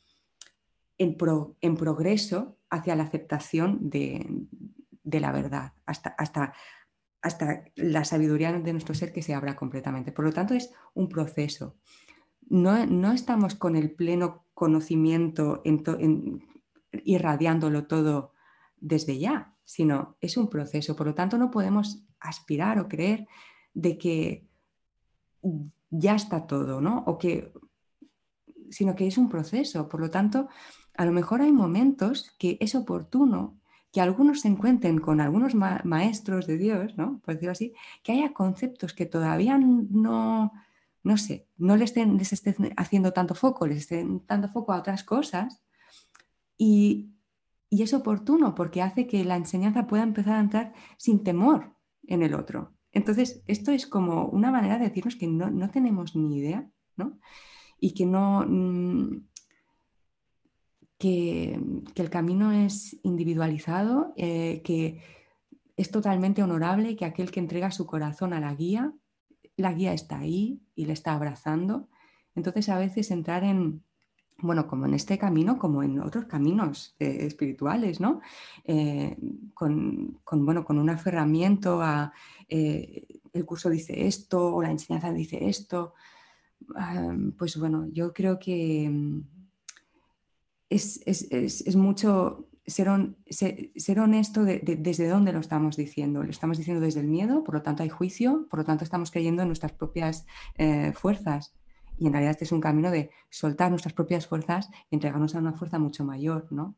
en, en progreso hacia la aceptación de, la verdad, hasta, hasta, hasta, la sabiduría de nuestro ser que se abra completamente. Por lo tanto, es un proceso. No, estamos con el pleno conocimiento irradiándolo todo desde ya, sino es un proceso. Por lo tanto, no podemos aspirar o creer de que ya está todo, ¿no? O que, sino que es un proceso. Por lo tanto, a lo mejor hay momentos que es oportuno que algunos se encuentren con algunos maestros de Dios, ¿no? Por decirlo así, que haya conceptos que todavía no, no sé, no les estén, haciendo tanto foco, les estén dando foco a otras cosas. Y, es oportuno porque hace que la enseñanza pueda empezar a entrar sin temor en el otro. Entonces, esto es como una manera de decirnos que no, tenemos ni idea, ¿no? Y que no... Que, el camino es individualizado, eh, que es totalmente honorable, que aquel que entrega su corazón a la guía, la guía está ahí y le está abrazando. Entonces a veces entrar en, bueno, como en este camino, como en otros caminos eh, espirituales, ¿no? Eh, con, bueno, con un aferramiento a el curso dice esto o la enseñanza dice esto, ah, pues bueno, yo creo que es, mucho ser, ser, honesto desde dónde lo estamos diciendo. Lo estamos diciendo desde el miedo, por lo tanto hay juicio, por lo tanto estamos creyendo en nuestras propias eh, fuerzas. Y en realidad este es un camino de soltar nuestras propias fuerzas y entregarnos a una fuerza mucho mayor, ¿no?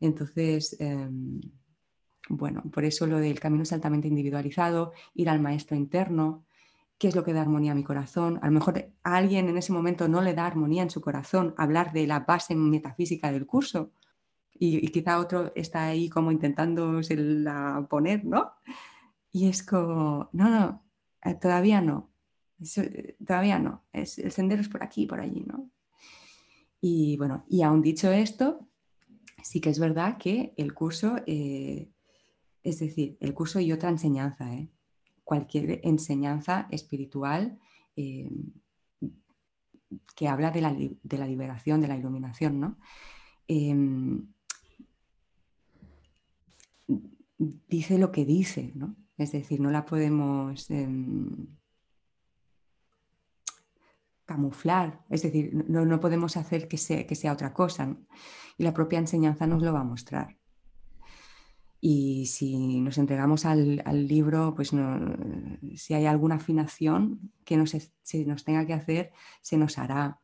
Entonces, em, bueno, por eso lo del camino es altamente individualizado, ir al maestro interno, qué es lo que da armonía a mi corazón. A lo mejor a alguien en ese momento no le da armonía en su corazón hablar de la base metafísica del curso y, quizá otro está ahí como intentando poner, ¿no? Y es como, no, no, eh, todavía no, eh, todavía no, es, el sendero es por aquí, por allí, ¿no? Y bueno, y aún dicho esto, sí que es verdad que el curso, eh, es decir, el curso y otra enseñanza, ¿eh? Cualquier enseñanza espiritual eh, que habla de la, liberación, de la iluminación, ¿no? Em, dice lo que dice, ¿no? Es decir, no la podemos... Em, camuflar, es decir, no, podemos hacer que sea, que sea otra cosa. Y la propia enseñanza nos lo va a mostrar. Y si nos entregamos al, libro, pues si hay alguna afinación que nos, se nos tenga que hacer, se nos hará.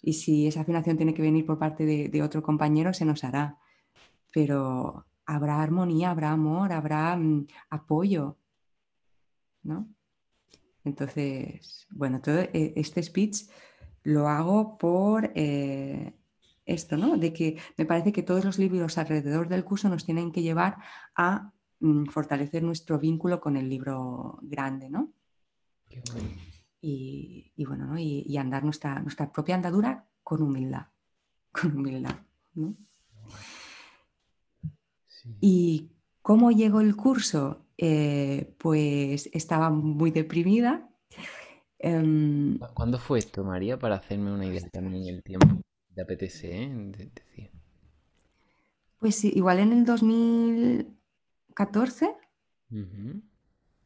Y si esa afinación tiene que venir por parte de, otro compañero, se nos hará. Pero habrá armonía, habrá amor, habrá mm, apoyo. ¿no? Entonces, bueno, todo e, este speech lo hago por eh, esto, ¿no? De que me parece que todos los libros alrededor del curso nos tienen que llevar a mm, fortalecer nuestro vínculo con el libro grande, ¿no? Y, bueno, ¿no? y, andar nuestra, nuestra propia andadura con humildad, con humildad, ¿no? ¿Y cómo llegó el curso? Eh, pues estaba muy deprimida. Em, ¿Cuándo fue esto, María? Para hacerme una idea también en el tiempo. ¿Te apetece, eh? Pues igual en el 2014,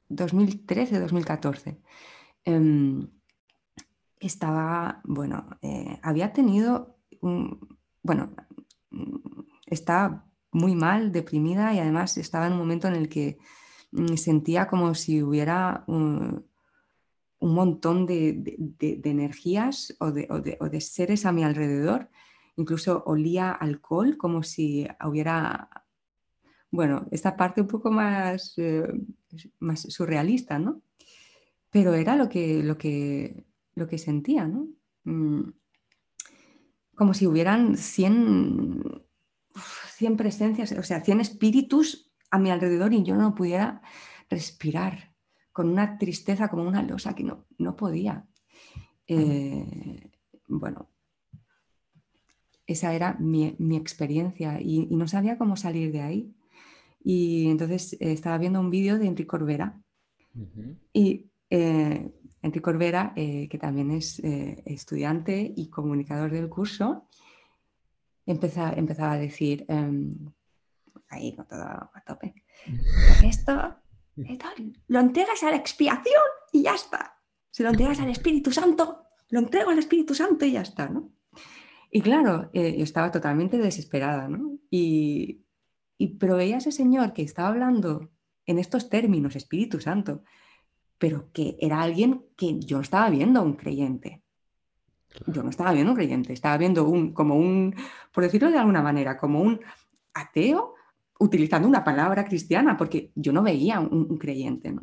2013, 2014. estaba, bueno, eh, había tenido, un, bueno, estaba muy mal, deprimida y además estaba en un momento en el que mm, sentía como si hubiera un, montón de, energías o, de, seres a mi alrededor. Incluso olía alcohol como si hubiera, bueno, esta parte un poco más, eh, surrealista, ¿no? Pero era lo que sentía, ¿no? Mm, como si hubieran 100, 100 presencias, o sea, 100 espíritus a mi alrededor y yo no pudiera respirar con una tristeza como una losa que no, no podía. Eh, bueno, esa era mi, experiencia y, no sabía cómo salir de ahí. Y entonces eh, estaba viendo un vídeo de Enrique Corbera y eh, Enrique Corbera, que también es estudiante y comunicador del curso, empezaba, empezaba a decir, em, ahí con todo a tope, esto, lo entregas a la expiación y ya está. Si lo entregas al Espíritu Santo, lo entrego al Espíritu Santo y ya está, ¿no? Y claro, eh, yo estaba totalmente desesperada, ¿no? Y, y, pero veía a ese señor que estaba hablando en estos términos, Espíritu Santo, pero que era alguien que yo estaba viendo, un creyente. Yo no estaba viendo un creyente, estaba viendo un, como un, por decirlo de alguna manera, como un ateo utilizando una palabra cristiana, porque yo no veía un, creyente, ¿no?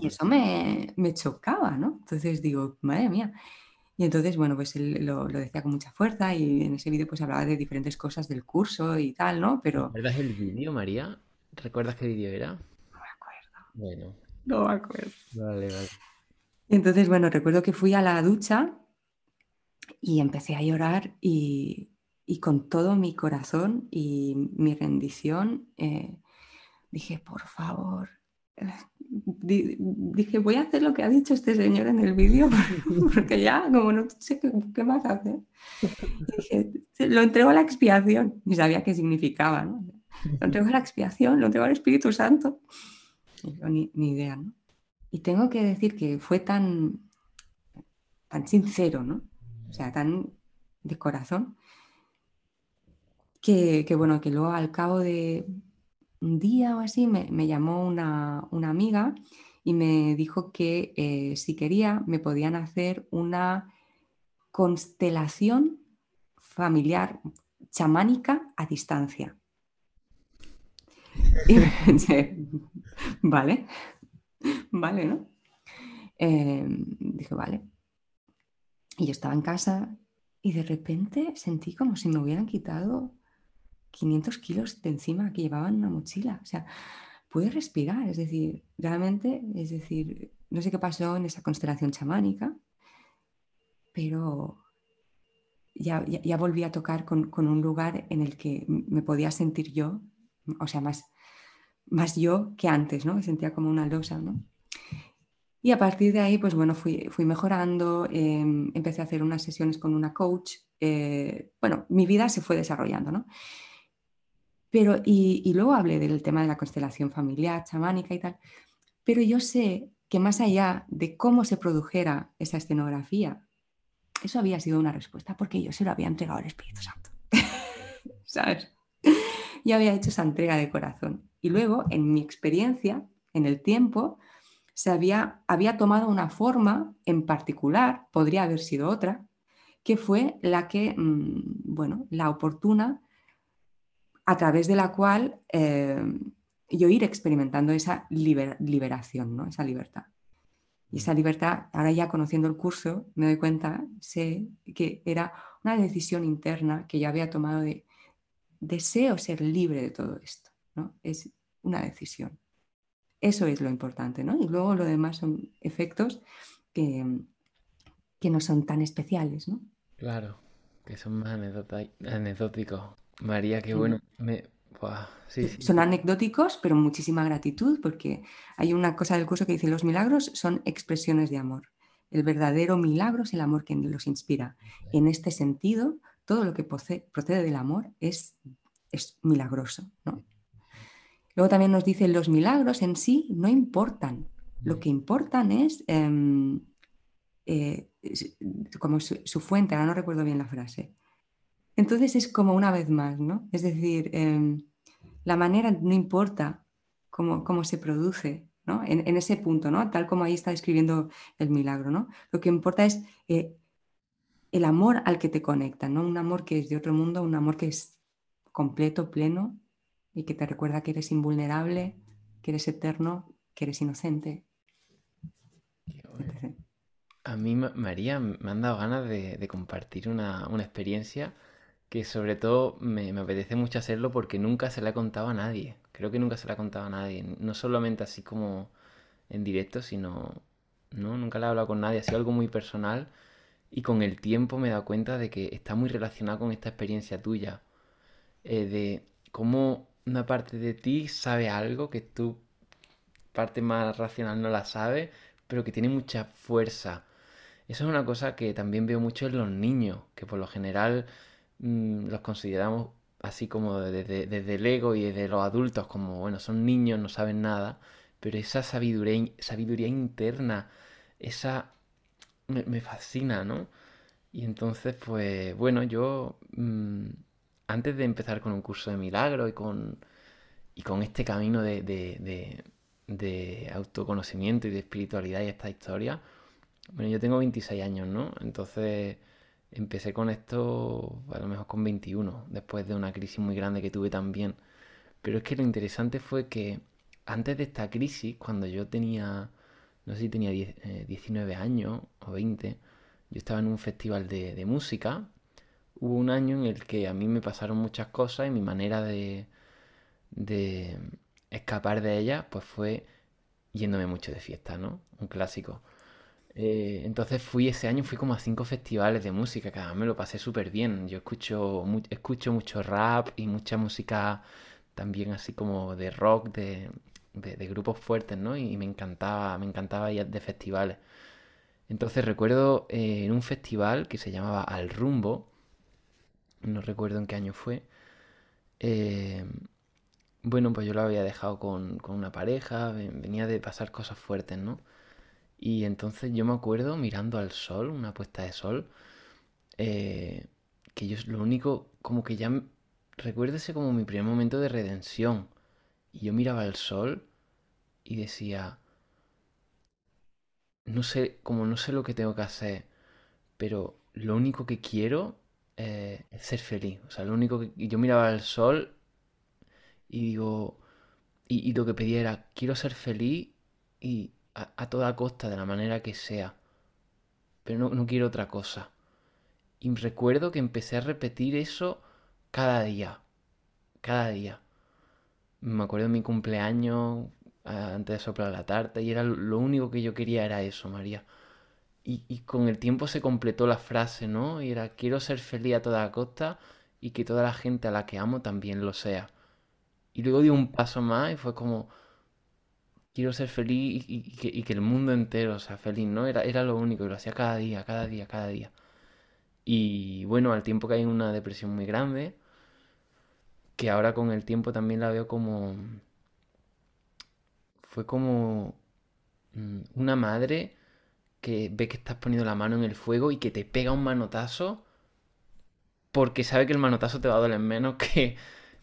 Y eso me, chocaba, ¿no? Entonces digo, madre mía. Y entonces, bueno, pues él lo, decía con mucha fuerza y en ese vídeo pues hablaba de diferentes cosas del curso y tal, ¿no? Pero... ¿Recuerdas el vídeo, María? ¿Recuerdas qué vídeo era? No me acuerdo. Bueno. No me acuerdo. Vale, vale. Entonces, bueno, recuerdo que fui a la ducha y empecé a llorar y, con todo mi corazón y mi rendición eh, dije, por favor, dije, voy a hacer lo que ha dicho este señor en el vídeo, porque ya, como no sé qué, más hacer. dije, lo entrego a la expiación. Y sabía qué significaba, ¿no? Lo entrego a la expiación, lo entrego al Espíritu Santo. ni, ni, idea, ¿no? Y tengo que decir que fue tan, tan sincero, ¿no? o sea, tan de corazón, que, bueno, que luego al cabo de un día o así me, llamó una, amiga y me dijo que eh, si quería me podían hacer una constelación familiar chamánica a distancia. Y pensé, vale, vale, ¿no? Eh, dije, vale. Y yo estaba en casa y de repente sentí como si me hubieran quitado 500 kilos de encima que llevaban una mochila. O sea, pude respirar, es decir, realmente, es decir, no sé qué pasó en esa constelación chamánica, pero ya, ya, volví a tocar con, un lugar en el que me podía sentir yo, o sea, más, más yo que antes, ¿no? Me sentía como una losa, ¿no? Y a partir de ahí, pues bueno, fui, fui mejorando, em, empecé a hacer unas sesiones con una coach. Eh, bueno, mi vida se fue desarrollando, ¿no? Pero, y, luego hablé del tema de la constelación familiar, chamánica y tal. Pero yo sé que más allá de cómo se produjera esa escenografía, eso había sido una respuesta porque yo se lo había entregado al Espíritu Santo. ¿Sabes? Yo había hecho esa entrega de corazón. Y luego, en mi experiencia, en el tiempo, se había, había tomado una forma en particular, podría haber sido otra, que fue la que, mm, bueno, la oportuna, a través de la cual eh, yo ir experimentando esa liberación, ¿no? esa libertad. Y esa libertad, ahora ya conociendo el curso, me doy cuenta, sé que era una decisión interna que yo había tomado de deseo ser libre de todo esto. ¿no? Es una decisión. Eso es lo importante, ¿no? Y luego lo demás son efectos que, que no son tan especiales, ¿no? Claro, que son más anecdóticos. María, qué bueno. Me, son anecdóticos, pero muchísima gratitud, porque hay una cosa del curso que dice, los milagros son expresiones de amor. El verdadero milagro es el amor que los inspira. En este sentido, todo lo que procede del amor es, es milagroso. Luego también nos dice, los milagros en sí no importan. Lo que importan es, em, eh, como su, su, fuente, ahora no recuerdo bien la frase, entonces es como una vez más, ¿no? Es decir, em, la manera no importa cómo, cómo se produce, ¿no? En, ese punto, ¿no? Tal como ahí está describiendo el milagro, ¿no? Lo que importa es eh, el amor al que te conecta, ¿no? Un amor que es de otro mundo, un amor que es completo, pleno y que te recuerda que eres invulnerable, que eres eterno, que eres inocente. A mí, María, me han dado ganas de, compartir una, una experiencia que sobre todo me, apetece mucho hacerlo porque nunca se la he contado a nadie. Creo que nunca se la he contado a nadie. No solamente así como en directo, sino... No, nunca le he hablado con nadie. Ha sido algo muy personal y con el tiempo me he dado cuenta de que está muy relacionado con esta experiencia tuya. Eh, de cómo una parte de ti sabe algo que tu parte más racional no la sabe, pero que tiene mucha fuerza. Eso es una cosa que también veo mucho en los niños, que por lo general Mm, los consideramos así como desde, desde, el ego y desde los adultos, como, bueno, son niños, no saben nada, pero esa sabiduría, sabiduría interna, esa me, fascina, ¿no? Y entonces, pues, bueno, yo, mm, antes de empezar con un curso de milagro y con, y con este camino de, de, de autoconocimiento y de espiritualidad y esta historia, bueno, yo tengo 26 años, ¿no? Entonces Empecé con esto a lo mejor con 21, después de una crisis muy grande que tuve también. Pero es que lo interesante fue que antes de esta crisis, cuando yo tenía, no sé si tenía 19 eh, años o 20, yo estaba en un festival de, música. Hubo un año en el que a mí me pasaron muchas cosas y mi manera de, de escapar de ellas pues fue yéndome mucho de fiesta, ¿no? Un clásico. Eh, entonces fui ese año, fui como a cinco festivales de música, que además me lo pasé súper bien. Yo escucho, escucho mucho rap y mucha música también así como de rock, de, grupos fuertes, ¿no? Y, me encantaba, me encantaba ir de festivales. Entonces recuerdo eh, en un festival que se llamaba Al Rumbo, no recuerdo en qué año fue, eh, bueno, pues yo lo había dejado con, con una pareja, venía de pasar cosas fuertes, ¿no? Y entonces yo me acuerdo mirando al sol, una puesta de sol, eh, que yo lo único, como que ya recuerdo ese como mi primer momento de redención. Y yo miraba al sol y decía, no sé, como no sé lo que tengo que hacer, pero lo único que quiero eh, es ser feliz. O sea, lo único que yo miraba al sol y digo, y, y lo que pedía era, quiero ser feliz y, a, toda costa, de la manera que sea. Pero no, no quiero otra cosa. Y recuerdo que empecé a repetir eso cada día. Cada día. Me acuerdo de mi cumpleaños, antes de soplar la tarta, y era lo único que yo quería era eso, María. Y, y, con el tiempo se completó la frase, ¿no? Y era, quiero ser feliz a toda costa y que toda la gente a la que amo también lo sea. Y luego di un paso más y fue como, quiero ser feliz y, que, el mundo entero sea feliz, ¿no? Era, era lo único, y lo hacía cada día, cada día, cada día. Y bueno, al tiempo que hay una depresión muy grande, que ahora con el tiempo también la veo como... Fue como mm, una madre que ve que estás poniendo la mano en el fuego y que te pega un manotazo porque sabe que el manotazo te va a doler menos que,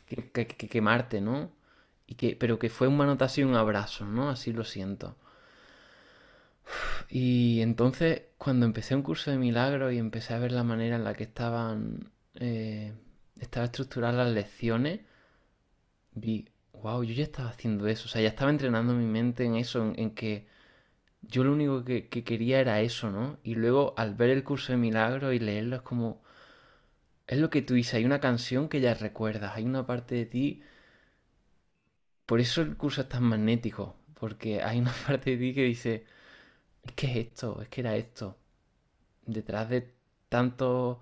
que, quemarte, ¿no? Y que, pero que fue un manotazo y un abrazo, ¿no? Así lo siento. Y entonces, cuando empecé un curso de milagros y empecé a ver la manera en la que estaban, eh, estaba estructuradas las lecciones, vi, wow, yo ya estaba haciendo eso, o sea, ya estaba entrenando mi mente en eso, en, que yo lo único que, quería era eso, ¿no? Y luego al ver el curso de milagros y leerlo es como, es lo que tú dices, hay una canción que ya recuerdas, hay una parte de ti, por eso el curso es tan magnético, porque hay una parte de ti que dice, es que es esto, es que era esto. Detrás de tanto,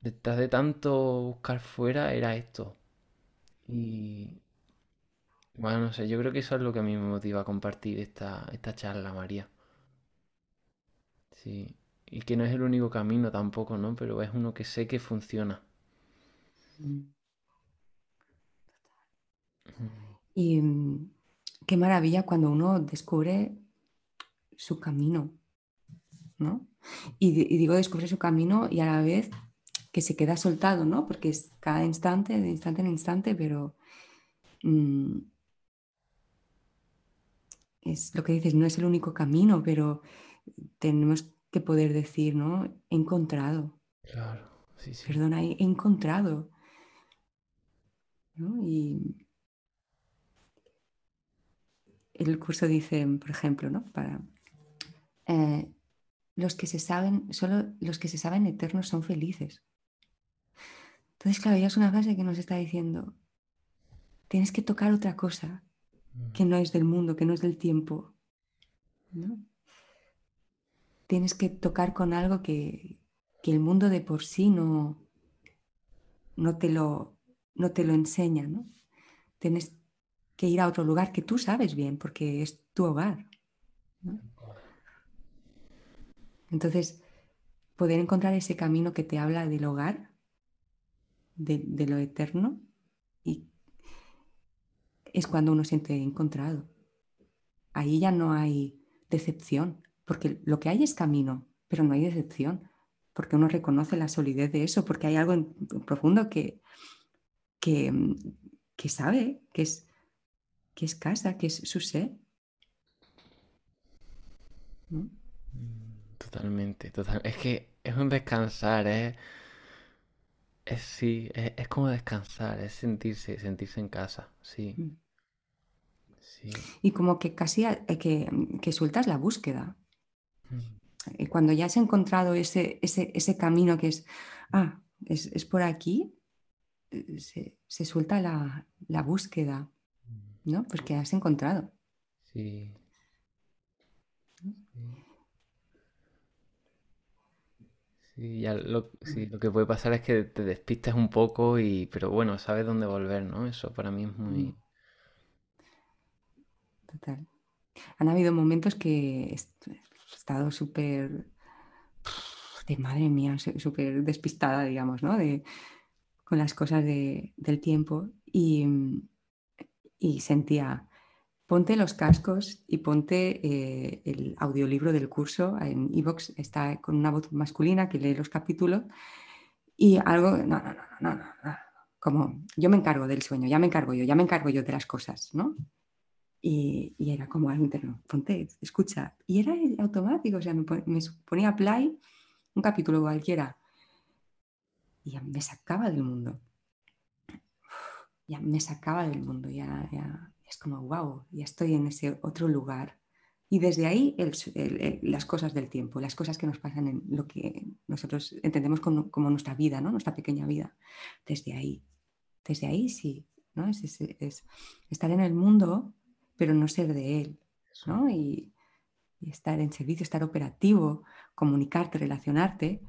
detrás de tanto buscar fuera era esto. Y bueno, no sé, yo creo que eso es lo que a mí me motiva a compartir esta, esta charla, María. Sí. Y que no es el único camino tampoco, ¿no? Pero es uno que sé que funciona. Y mm, qué maravilla cuando uno descubre su camino, ¿no? Y, digo descubre su camino y a la vez que se queda soltado, ¿no? Porque es cada instante, de instante en instante, pero mm, es lo que dices, no es el único camino, pero tenemos que poder decir, ¿no? He encontrado. Claro, sí, sí. Perdona, he encontrado. ¿no? Y el curso dice, por ejemplo, ¿no? Para eh, los que se saben, solo los que se saben eternos son felices. Entonces, claro, ya es una frase que nos está diciendo, tienes que tocar otra cosa que no es del mundo, que no es del tiempo. Tienes que tocar con algo que, el mundo de por sí no, no, te, lo, no te lo enseña. ¿no? Tienes que ir a otro lugar que tú sabes bien, porque es tu hogar. Entonces, poder encontrar ese camino que te habla del hogar, de, lo eterno, y es cuando uno siente encontrado. Ahí ya no hay decepción, porque lo que hay es camino, pero no hay decepción, porque uno reconoce la solidez de eso, porque hay algo en, profundo que, que, sabe que es, que es casa, que es su ser. ¿no? Totalmente, Es que es un descansar, es, es sí, es, como descansar, es sentirse, sentirse en casa, sí. Mm. sí. Y como que casi que, que sueltas la búsqueda. Mm. Y cuando ya has encontrado ese, ese, camino que es, ah, es, por aquí, eh, se, suelta la, la, búsqueda, mm. ¿No? Pues que has encontrado. Sí. Sí, ya lo, lo que puede pasar es que te despistes un poco y, pero bueno, sabes dónde volver, ¿no? Eso para mí es muy... Mm. Total. Han habido momentos que he estado súper, de madre mía, súper despistada, digamos, ¿no? De, con las cosas del tiempo y, y sentía, Ponte los cascos y ponte eh, el audiolibro del curso. En Evox está con una voz masculina que lee los capítulos y algo, no, no, no, no, no, como yo me encargo del sueño, ya me encargo yo, ya me encargo yo de las cosas, ¿no? Y, era como algo interno, ponte, escucha. Y era automático, o sea, me, ponía play un capítulo cualquiera y me sacaba del mundo. Ya me sacaba del mundo, ya, ya es como, wow, ya estoy en ese otro lugar. Y desde ahí las cosas del tiempo, las cosas que nos pasan en lo que nosotros entendemos como, nuestra vida, ¿no? nuestra pequeña vida. Desde ahí, desde ahí sí, ¿no? Es, estar en el mundo, pero no ser de él. ¿no? Y, estar en servicio, estar operativo, comunicarte, relacionarte,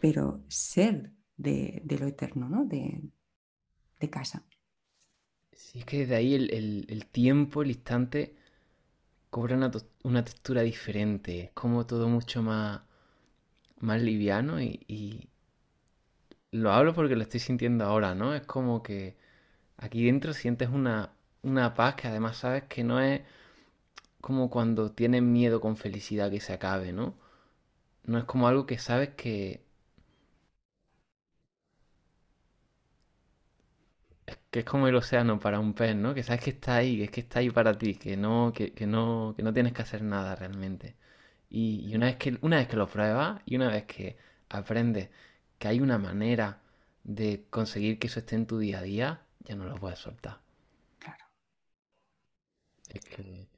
pero ser de, lo eterno, ¿no? de, de casa. Sí, es que desde ahí el, tiempo, el instante, cobra una, textura diferente. Es como todo mucho más, más liviano y, lo hablo porque lo estoy sintiendo ahora, ¿no? Es como que aquí dentro sientes una, una paz que además sabes que no es como cuando tienes miedo con felicidad que se acabe, ¿no? No es como algo que sabes que, que es como el océano para un pez, ¿no? Que sabes que está ahí, que es que está ahí para ti, que no, que, que no, que no tienes que hacer nada realmente. Y, y una vez que, una vez que lo pruebas y una vez que aprendes que hay una manera de conseguir que eso esté en tu día a día, ya no lo puedes soltar. Claro. Es que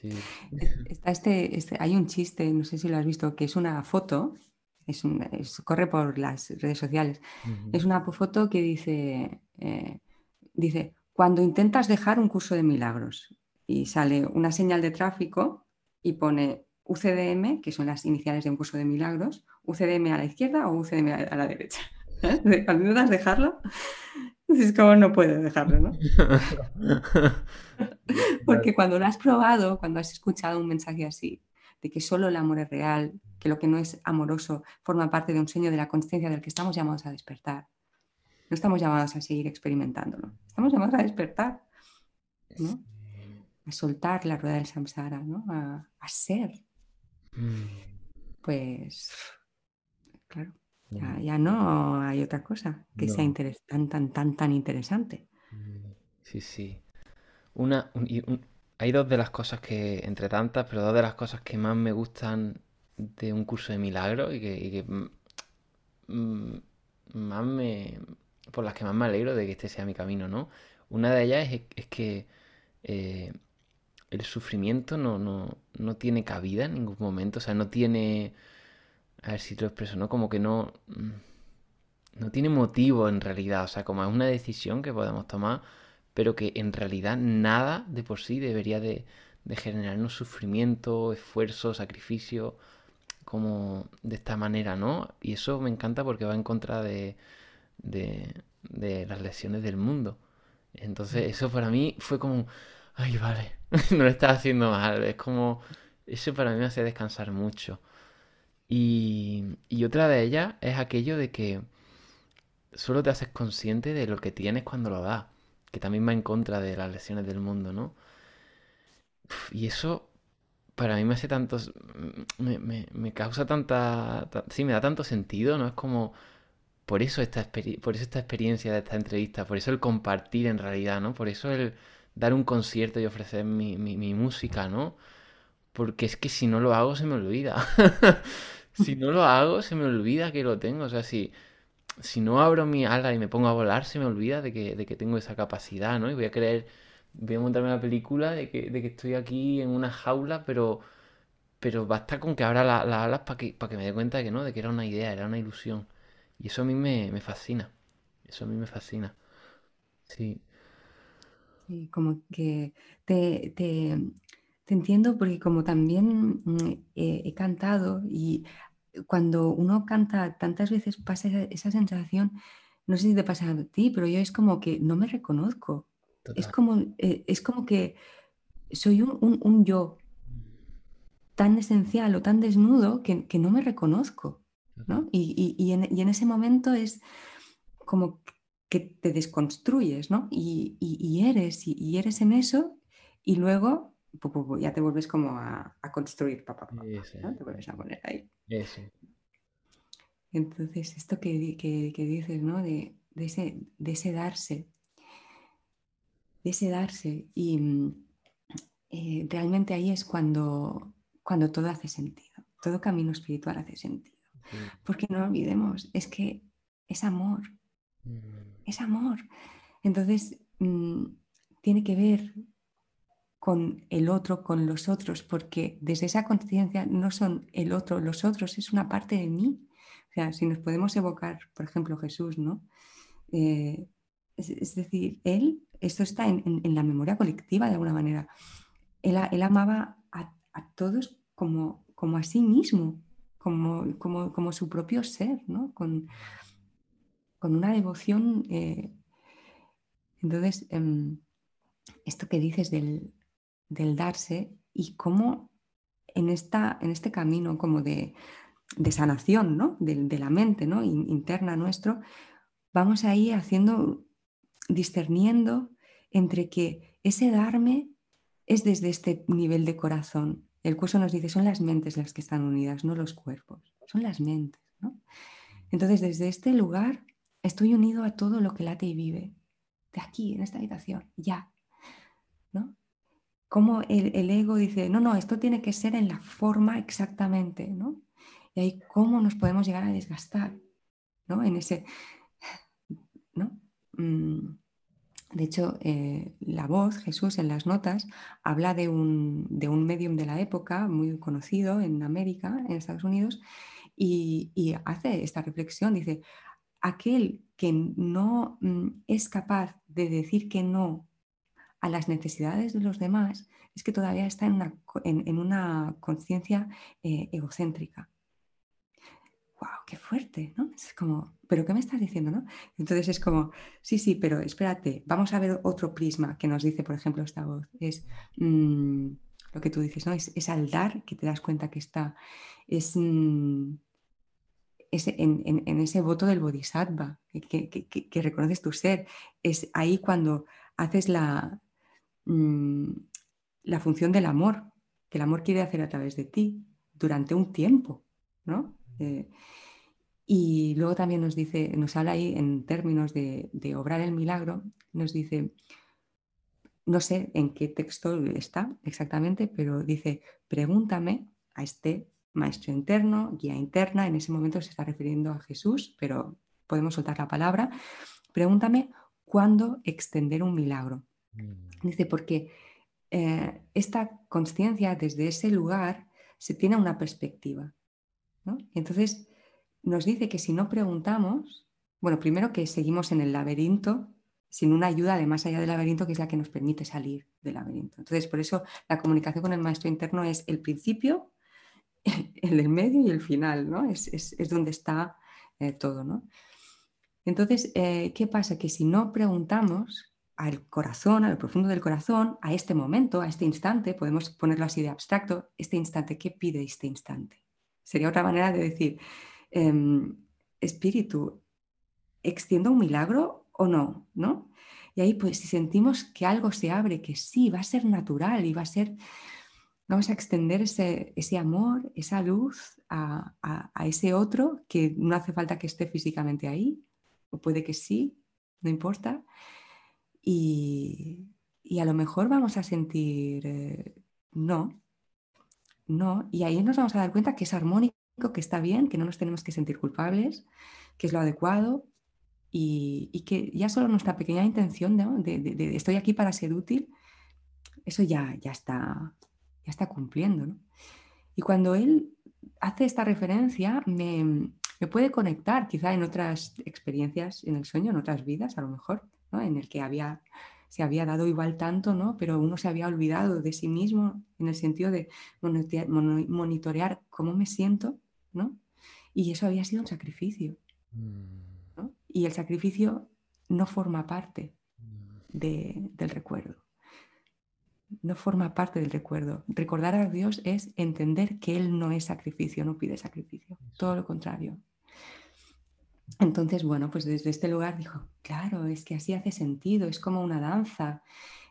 sí. Es- Está este, este- hay un chiste, no sé si lo has visto, que es una foto, es un- es- corre por las redes sociales. Es una foto que dice, eh, dice, cuando intentas dejar un curso de milagros y sale una señal de tráfico y pone UCDM, que son las iniciales de un curso de milagros, UCDM a la izquierda o UCDM a la derecha. ¿Eh? Cuando intentas dejarlo, es como no puedes dejarlo, ¿no? Porque cuando lo has probado, cuando has escuchado un mensaje así, de que solo el amor es real, que lo que no es amoroso forma parte de un sueño de la conciencia del que estamos llamados a despertar, no estamos llamados a seguir experimentándolo, estamos llamados a despertar, ¿no? A soltar la rueda del samsara, ¿no? A, a ser. Mm, Pues, claro, ya, mm, ya no hay otra cosa que sea No. tan, tan, tan, tan interesante. Mm, Sí, sí. Una, un- y un- hay dos de las cosas que, entre tantas, pero dos de las cosas que más me gustan de un curso de milagros y que, y que, mm, más me, por las que más me alegro de que este sea mi camino, ¿no? Una de ellas es, que eh, el sufrimiento no, no, no tiene cabida en ningún momento, o sea, no tiene, a ver si lo expreso, ¿no? Como que no, mm, no tiene motivo en realidad, o sea, como es una decisión que podemos tomar, pero que en realidad nada de por sí debería de, de generarnos sufrimiento, esfuerzo, sacrificio, como de esta manera, ¿no? Y eso me encanta porque va en contra de, de, de las lesiones del mundo. Entonces, eso para mí fue como, ay, vale, no lo estás haciendo mal, es como, eso para mí me hace descansar mucho. Y, y otra de ellas es aquello de que solo te haces consciente de lo que tienes cuando lo das, que también va en contra de las lesiones del mundo, ¿no? Uf, Y eso para mí me hace tanto, me, me- me causa tanta, ta- sí, me da tanto sentido, ¿no? Es como, por eso esta por eso esta experiencia de esta entrevista, por eso el compartir en realidad, ¿no? Por eso el dar un concierto y ofrecer mi, mi, música, ¿no? Porque es que si no lo hago se me olvida. Si no lo hago se me olvida que lo tengo. O sea, si, si no abro mi ala y me pongo a volar, se me olvida de que, de que tengo esa capacidad, ¿no? Y voy a creer, voy a montarme una película de que, de que estoy aquí en una jaula, pero, pero basta con que abra la- las alas para que, que me dé cuenta de que no, de que era una idea, era una ilusión. Y eso a mí me, me fascina. Eso a mí me fascina. Sí. Como que te, te, te entiendo porque como también mm, he, he cantado y cuando uno canta tantas veces pasa esa, esa sensación, no sé si te pasa a ti, pero yo es como que no me reconozco. Es como, eh, es como que soy un, un- un yo tan esencial o tan desnudo que, que no me reconozco. ¿No? Y, y- y en, y en ese momento es como que te desconstruyes, ¿no? Y, y- y eres, y, y eres en eso, y luego pu, pu, pu, ya te vuelves como a, a construir, pa, pa. Te vuelves a poner ahí. eso. Entonces, esto que, que- que dices, ¿no? De, de ese, de ese darse, de ese darse, y mm, eh, realmente ahí es cuando, cuando todo hace sentido, todo camino espiritual hace sentido. Porque no olvidemos, es que es amor, Mm, es amor. Entonces, mm, tiene que ver con el otro, con los otros, porque desde esa conciencia no son el otro, los otros, es una parte de mí. O sea, si nos podemos evocar, por ejemplo, Jesús, ¿no? Eh, es, es decir, él, esto está en, en- en la memoria colectiva de alguna manera. Él, él amaba a, a todos como, como a sí mismo, como, como, como su propio ser, ¿no? Con, con una devoción. eh, entonces, em, esto que dices del, del darse y cómo en, esta, en este camino como de, de sanación, ¿no? De, la mente, ¿no? In- interna nuestro, vamos ahí haciendo, discerniendo entre que ese darme es desde este nivel de corazón. El curso nos dice, son las mentes las que están unidas, no los cuerpos, son las mentes. Entonces, desde este lugar estoy unido a todo lo que late y vive, de aquí, en esta habitación, ya. ¿no? Como el, el, ego dice, no, no, esto tiene que ser en la forma exactamente, ¿no? Y ahí cómo nos podemos llegar a desgastar, ¿no? En ese, ¿no? Mm, de hecho, eh, la voz, Jesús, en las notas, habla de un, de un medium de la época muy conocido en América, en Estados Unidos, y, hace esta reflexión, dice, aquel que no mm, es capaz de decir que no a las necesidades de los demás, es que todavía está en una, en, una conciencia eh, egocéntrica. ¡Wow! ¡Qué fuerte! ¿no? Es como, ¿pero qué me estás diciendo? ¿no? Entonces es como, sí, sí, pero espérate, vamos a ver otro prisma que nos dice, por ejemplo, esta voz. Es mm, lo que tú dices, ¿no? Es, al dar que te das cuenta que está. Es. Mm, en, ese voto del bodhisattva, que, reconoces tu ser. Es ahí cuando haces la, mm, la función del amor, que el amor quiere hacer a través de ti durante un tiempo, ¿no? Eh, y luego también nos dice, nos habla ahí en términos de, de, obrar el milagro, nos dice, no sé en qué texto está exactamente, pero dice, pregúntame a este maestro interno, guía interna, en ese momento se está refiriendo a Jesús, pero podemos soltar la palabra. Pregúntame cuándo extender un milagro. Mm. Dice, porque eh, esta conciencia desde ese lugar se tiene una perspectiva. Entonces nos dice que si no preguntamos, bueno, primero que seguimos en el laberinto sin una ayuda de más allá del laberinto que es la que nos permite salir del laberinto. Entonces, por eso la comunicación con el maestro interno es el principio el del medio y el final, ¿no? Es, donde está eh, todo, ¿no? Entonces, eh, ¿qué pasa? Que si no preguntamos al corazón, al profundo del corazón, a este momento, a este instante, podemos ponerlo así de abstracto, este instante, ¿qué pide este instante? Sería otra manera de decir, em, espíritu, ¿extiendo un milagro o no? ¿no? Y ahí, pues, si sentimos que algo se abre, que sí, va a ser natural y va a ser Vamos a extender ese, amor, esa luz a, ese otro que no hace falta que esté físicamente ahí, o puede que sí, no importa. Y, a lo mejor vamos a sentir eh, no, no, y ahí nos vamos a dar cuenta que es armónico, que está bien, que no nos tenemos que sentir culpables, que es lo adecuado y, que ya solo nuestra pequeña intención de, estoy aquí para ser útil, eso ya, ya está ya está cumpliendo. Y cuando él hace esta referencia, me, puede conectar quizá en otras experiencias en el sueño, en otras vidas a lo mejor, en el que había, se había dado igual tanto, ¿no? pero uno se había olvidado de sí mismo en el sentido de monitorear cómo me siento, ¿no? y eso había sido un sacrificio. Mm. Y el sacrificio no forma parte mm. del recuerdo no forma parte del recuerdo. Recordar a Dios es entender que Él no es sacrificio, no pide sacrificio, todo lo contrario. Entonces, bueno, pues desde este lugar dijo, claro, es que así hace sentido, es como una danza,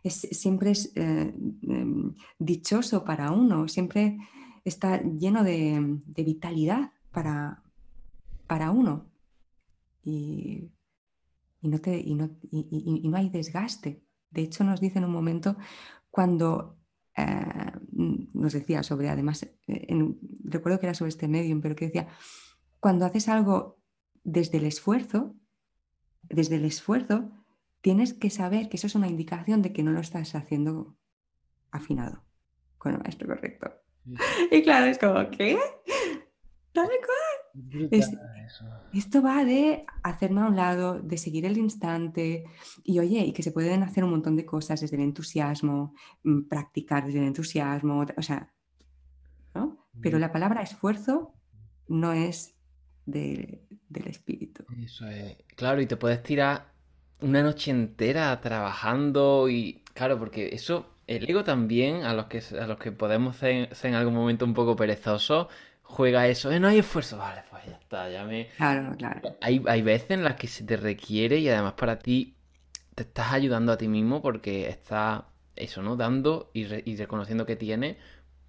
es, siempre es eh, em, dichoso para uno, siempre está lleno de, vitalidad para, para uno. Y, no te, no, y no hay desgaste. De hecho, nos dice en un momento, cuando eh, nos decía sobre, además, eh, recuerdo que era sobre este medium, pero que decía, cuando haces algo desde el esfuerzo, desde el esfuerzo, tienes que saber que eso es una indicación de que no lo estás haciendo afinado con el maestro correcto. Y claro, es como, ¿qué? Dale esto va de hacerme a un lado, de seguir el instante y oye, y que se pueden hacer un montón de cosas desde el entusiasmo, mm, practicar desde el entusiasmo, o sea, ¿no? Pero la palabra esfuerzo no es del espíritu. Eso es, claro, y te puedes tirar una noche entera trabajando y, claro, porque eso, el ego también, a los que, a los que podemos ser, ser en algún momento un poco perezosos, juega eso, eh, no hay esfuerzo, vale, pues ya está, ya me... Claro, claro. Hay, hay veces en las que se te requiere y además para ti te estás ayudando a ti mismo porque estás eso, ¿no? Dando y, y reconociendo que tiene,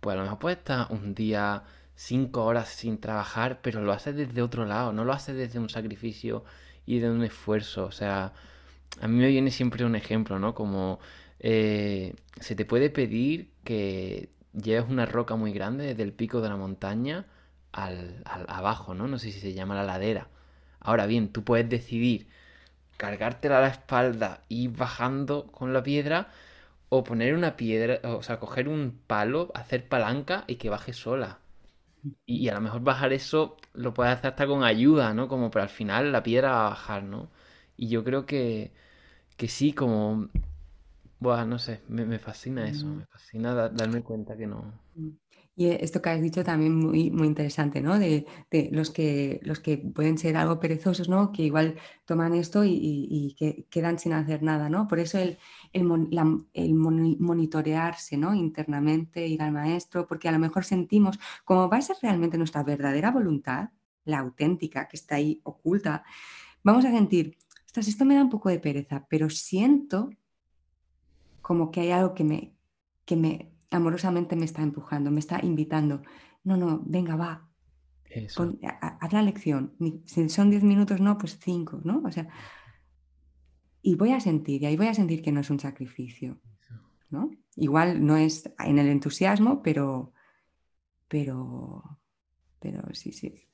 pues a lo mejor puedes estar un día cinco horas sin trabajar, pero lo haces desde otro lado, no lo haces desde un sacrificio y de un esfuerzo. O sea, a mí me viene siempre un ejemplo, ¿no? Como eh, se te puede pedir que lleves una roca muy grande desde el pico de la montaña al, abajo, ¿no? No sé si se llama la ladera. Ahora bien, tú puedes decidir cargártela a la espalda y bajando con la piedra o poner una piedra, o sea, coger un palo, hacer palanca y que baje sola. Y, a lo mejor bajar eso lo puedes hacer hasta con ayuda, ¿no? Como, pero al final la piedra va a bajar, ¿no? Y yo creo que, que sí, como... Buah, no sé, me, fascina eso, mm. me fascina darme cuenta que no... Y esto que has dicho también muy, muy interesante, ¿no? De, los, que, los que pueden ser algo perezosos, ¿no? Que igual toman esto y, que quedan sin hacer nada, ¿no? Por eso el, el, monitorearse, ¿no? Internamente, ir al maestro, porque a lo mejor sentimos, como va a ser realmente nuestra verdadera voluntad, la auténtica, que está ahí oculta, vamos a sentir, esto me da un poco de pereza, pero siento como que hay algo que me, que me amorosamente me está empujando, me está invitando. No, no, venga, va. haz la lección. Si son 10 minutos, no, pues 5, ¿no? O sea, y voy a sentir, y ahí voy a sentir que no es un sacrificio, ¿no? Igual no es en el entusiasmo, pero, pero, pero sí, sí.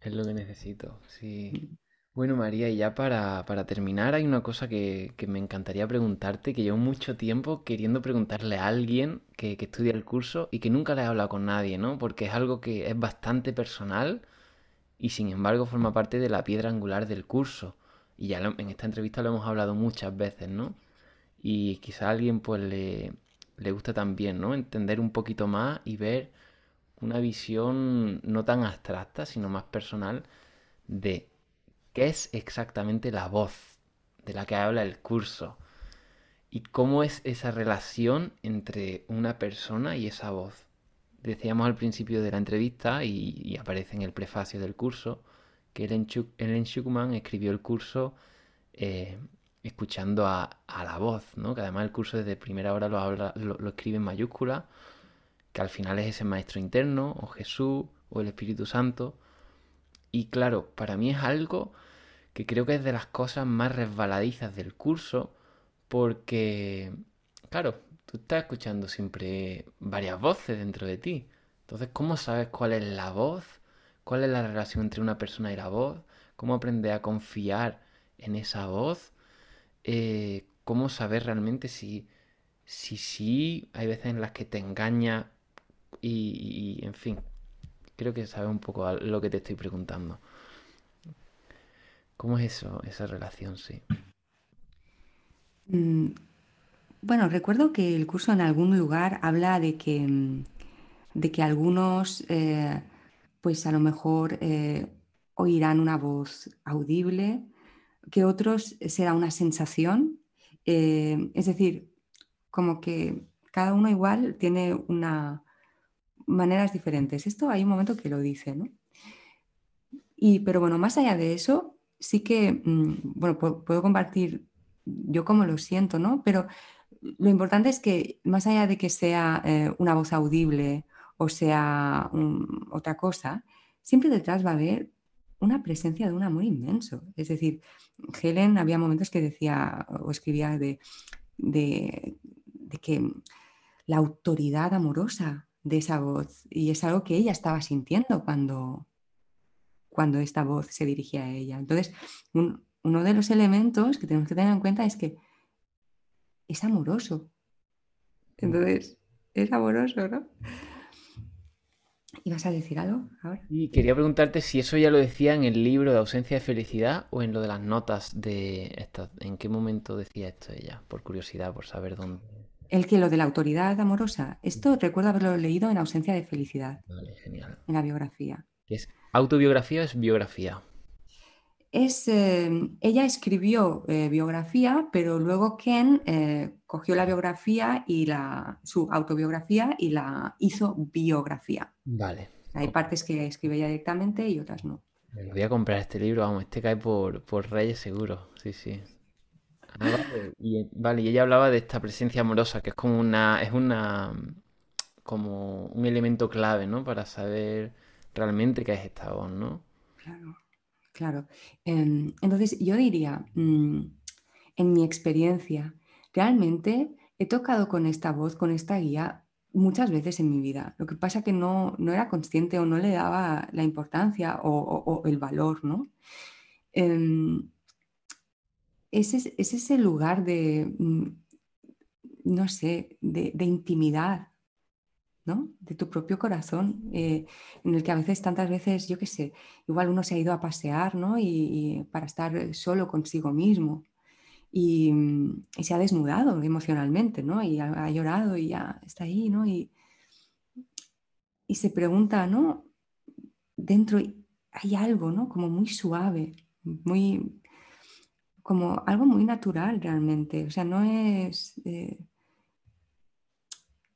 Es lo que necesito, sí. Bueno, María, y ya para, terminar, hay una cosa que, me encantaría preguntarte, que llevo mucho tiempo queriendo preguntarle a alguien que, estudia el curso y que nunca le he hablado con nadie, ¿no? Porque es algo que es bastante personal y sin embargo forma parte de la piedra angular del curso. Y ya en esta entrevista lo hemos hablado muchas veces, ¿no? Y quizá a alguien pues le, le gusta también, ¿no? Entender un poquito más y ver una visión no tan abstracta, sino más personal de qué es exactamente la voz de la que habla el curso y cómo es esa relación entre una persona y esa voz. Decíamos al principio de la entrevista y, aparece en el prefacio del curso que Ellen, Schuckman escribió el curso eh, escuchando a, la voz, ¿no? que además el curso desde primera hora lo, lo escribe en mayúscula, que al final es ese maestro interno, o Jesús, o el Espíritu Santo, y claro, para mí es algo que creo que es de las cosas más resbaladizas del curso, porque, claro, tú estás escuchando siempre varias voces dentro de ti. Entonces, ¿cómo sabes cuál es la voz? ¿Cuál es la relación entre una persona y la voz? ¿Cómo aprender a confiar en esa voz? Eh, ¿Cómo saber realmente si sí si, hay veces en las que te engaña y en fin, creo que sabes un poco lo que te estoy preguntando. ¿Cómo es eso, esa relación, sí? Mm, bueno, recuerdo que el curso en algún lugar habla de que, mm, de que algunos, eh, pues a lo mejor eh, oirán una voz audible, que otros será una sensación. Eh, es decir, como que cada uno igual tiene una, maneras diferentes. Esto hay un momento que lo dice, ¿no? Y, pero bueno, más allá de eso, sí que, mm, bueno, puedo, compartir yo cómo lo siento, ¿no? Pero lo importante es que más allá de que sea eh, una voz audible o sea otra cosa, siempre detrás va a haber una presencia de un amor inmenso. Es decir, Helen había momentos que decía o escribía de, de que la autoridad amorosa de esa voz. Y es algo que ella estaba sintiendo cuando, cuando esta voz se dirigía a ella. Entonces, uno de los elementos que tenemos que tener en cuenta es que es amoroso. Entonces, es amoroso, ¿no? ¿Ibas a decir algo ahora? Y quería preguntarte si eso ya lo decía en el libro de ausencia de felicidad o en lo de las notas de esta, ¿En qué momento decía esto ella? Por curiosidad, por saber dónde. El que lo de la autoridad amorosa, esto recuerdo haberlo leído en ausencia de felicidad. Vale, genial. En la biografía. ¿Es autobiografía o es biografía? Es, eh, ella escribió eh, biografía, pero luego Ken eh, cogió la biografía y la, su autobiografía y la hizo biografía. Vale. Hay partes que escribe ella directamente y otras no. Me voy a comprar este libro, vamos, este cae por, por Reyes seguro, sí, sí. Ah, vale, y ella hablaba de esta presencia amorosa, que es como una, es una, como un elemento clave, ¿no? Para saber realmente qué es esta voz, ¿no? Claro, claro. Em, entonces, yo diría, mm, en mi experiencia, realmente he tocado con esta voz, con esta guía, muchas veces en mi vida. Lo que pasa es que no, no era consciente o no le daba la importancia o, el valor, ¿no? Es, ese lugar de, mm, no sé, de, intimidad, ¿no? De tu propio corazón, eh, en el que a veces, tantas veces, yo qué sé, igual uno se ha ido a pasear, ¿no? Y, para estar solo consigo mismo. Y, se ha desnudado emocionalmente, ¿no? Y ha, llorado y ya está ahí, ¿no? Y, y se pregunta, ¿no? Dentro hay algo, ¿no? Como muy suave, muy, como algo muy natural realmente. O sea, no es... Eh,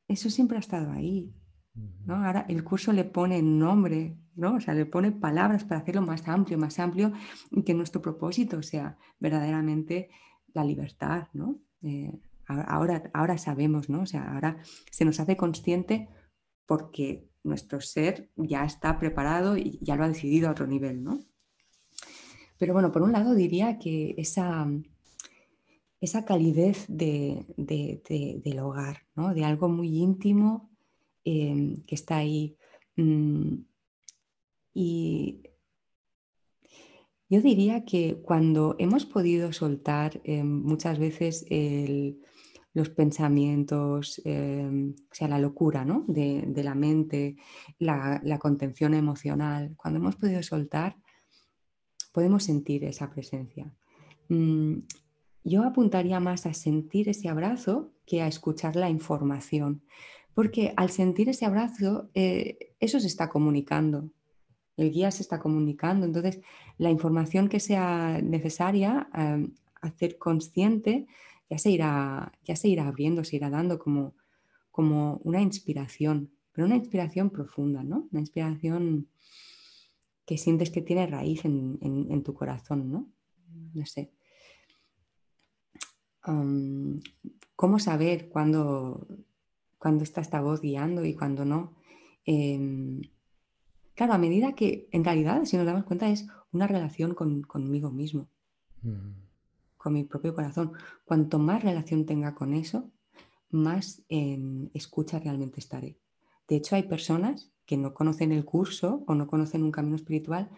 eso siempre ha estado ahí. ¿no? Ahora el curso le pone nombre, ¿no? O sea, le pone palabras para hacerlo más amplio, más amplio, y que nuestro propósito sea verdaderamente la libertad, ¿no? Eh, ahora, ahora sabemos, ¿no? O sea, ahora se nos hace consciente porque nuestro ser ya está preparado y ya lo ha decidido a otro nivel, ¿no? Pero bueno, por un lado diría que esa, esa calidez de, del hogar, ¿no? de algo muy íntimo em, que está ahí. Mm, y yo diría que cuando hemos podido soltar em, muchas veces los pensamientos, em, o sea, la locura ¿no? de, la mente, la, contención emocional, cuando hemos podido soltar, podemos sentir esa presencia. Mm, yo apuntaría más a sentir ese abrazo que a escuchar la información, porque al sentir ese abrazo, eh, eso se está comunicando, el guía se está comunicando, entonces la información que sea necesaria em, hacer consciente ya se, irá, ya se irá abriendo, se irá dando como, como una inspiración, pero una inspiración profunda, ¿no? Una inspiración que sientes que tiene raíz en, tu corazón, ¿no? No sé. ¿Cómo saber cuándo, está esta voz guiando y cuándo no? Em, claro, a medida que en realidad, si nos damos cuenta, es una relación conmigo mismo, con mi propio corazón. Cuanto más relación tenga con eso, más en escucha realmente estaré. De hecho, hay personas que no conocen el curso o no conocen un camino espiritual,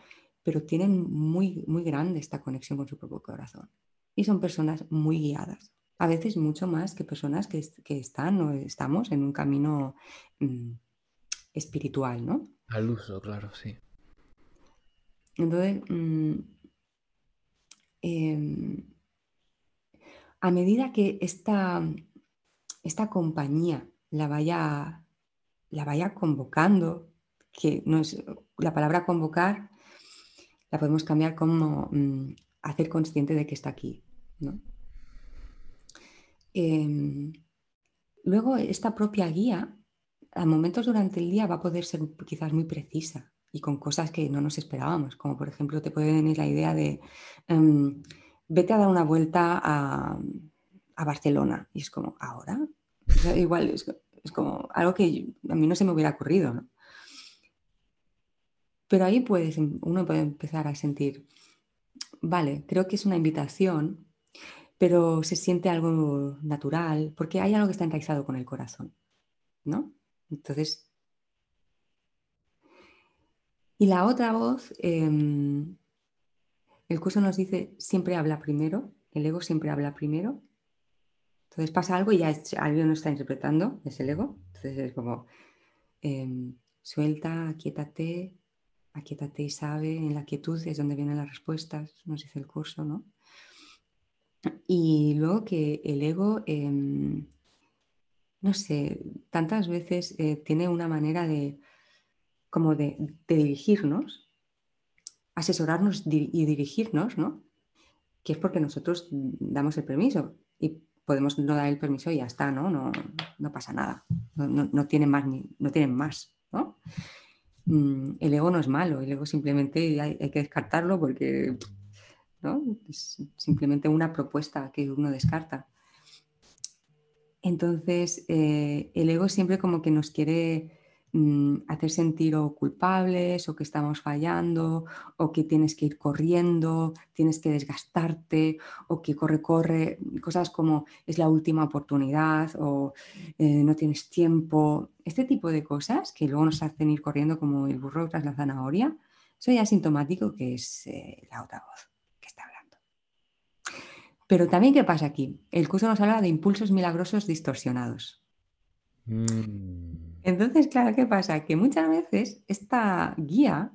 pero tienen muy, muy grande esta conexión con su propio corazón. Y son personas muy guiadas, a veces mucho más que personas que, están o estamos en un camino mm, espiritual, ¿no? Al uso, claro, sí. Entonces, mm, em, a medida que esta, esta compañía la vaya la vaya convocando, que no es la palabra convocar, la podemos cambiar como mm, hacer consciente de que está aquí. Em, luego, esta propia guía, a momentos durante el día va a poder ser quizás muy precisa y con cosas que no nos esperábamos, como por ejemplo te puede venir la idea de em, vete a dar una vuelta a, Barcelona y es como, ¿ahora? igual es, es como algo que a mí no se me hubiera ocurrido, ¿no? Pero ahí puedes, em, uno puede empezar a sentir, vale, creo que es una invitación, pero se siente algo natural, porque hay algo que está enraizado con el corazón, ¿no? Entonces, y la otra voz, em, el curso nos dice, siempre habla primero, el ego siempre habla primero, entonces pasa algo y ya alguien no está interpretando, es el ego. Entonces es como, em, suelta, aquietate, aquietate y sabe, en la quietud es donde vienen las respuestas, nos dice el curso, ¿no? Y luego que el ego, em, no sé, tantas veces eh, tiene una manera de, como de, dirigirnos, asesorarnos y dirigirnos, ¿no? Que es porque nosotros damos el permiso. Podemos no dar el permiso y ya está, ¿no? No, no pasa nada. No, tienen más, no tienen más, ¿no? Mm, el ego no es malo, el ego simplemente hay, que descartarlo porque ¿no? Es simplemente una propuesta que uno descarta. Entonces, eh, el ego siempre como que nos quiere mm, hacer sentir o culpables o que estamos fallando o que tienes que ir corriendo, tienes que desgastarte o que corre, corre, cosas como es la última oportunidad o eh, no tienes tiempo. Este tipo de cosas que luego nos hacen ir corriendo como el burro tras la zanahoria, eso ya que es eh, la otra voz. Pero también, ¿qué pasa aquí? El curso nos habla de impulsos milagrosos distorsionados. Mm. Entonces, claro, ¿qué pasa? Que muchas veces esta guía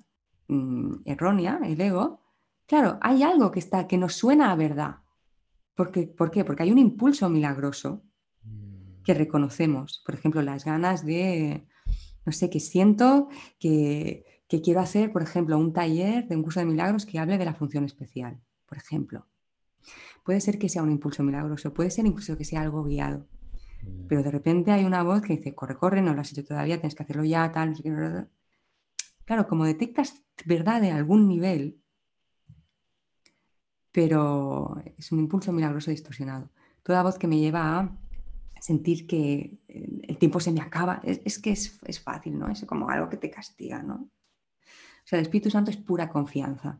mm, errónea, el ego, claro, hay algo que está, que nos suena a verdad. Porque, ¿Por qué? Porque hay un impulso milagroso mm. que reconocemos. Por ejemplo, las ganas de, no sé, que siento que, que quiero hacer, por ejemplo, un taller de un curso de milagros que hable de la función especial, por ejemplo. Puede ser que sea un impulso milagroso, puede ser incluso que sea algo guiado. Pero de repente hay una voz que dice, corre, corre, no lo has hecho todavía, tienes que hacerlo ya, tal. Claro, como detectas verdad de algún nivel, pero es un impulso milagroso distorsionado. Toda voz que me lleva a sentir que el tiempo se me acaba, es, que es, es, fácil, ¿no? Es como algo que te castiga, ¿no? O sea, el Espíritu Santo es pura confianza.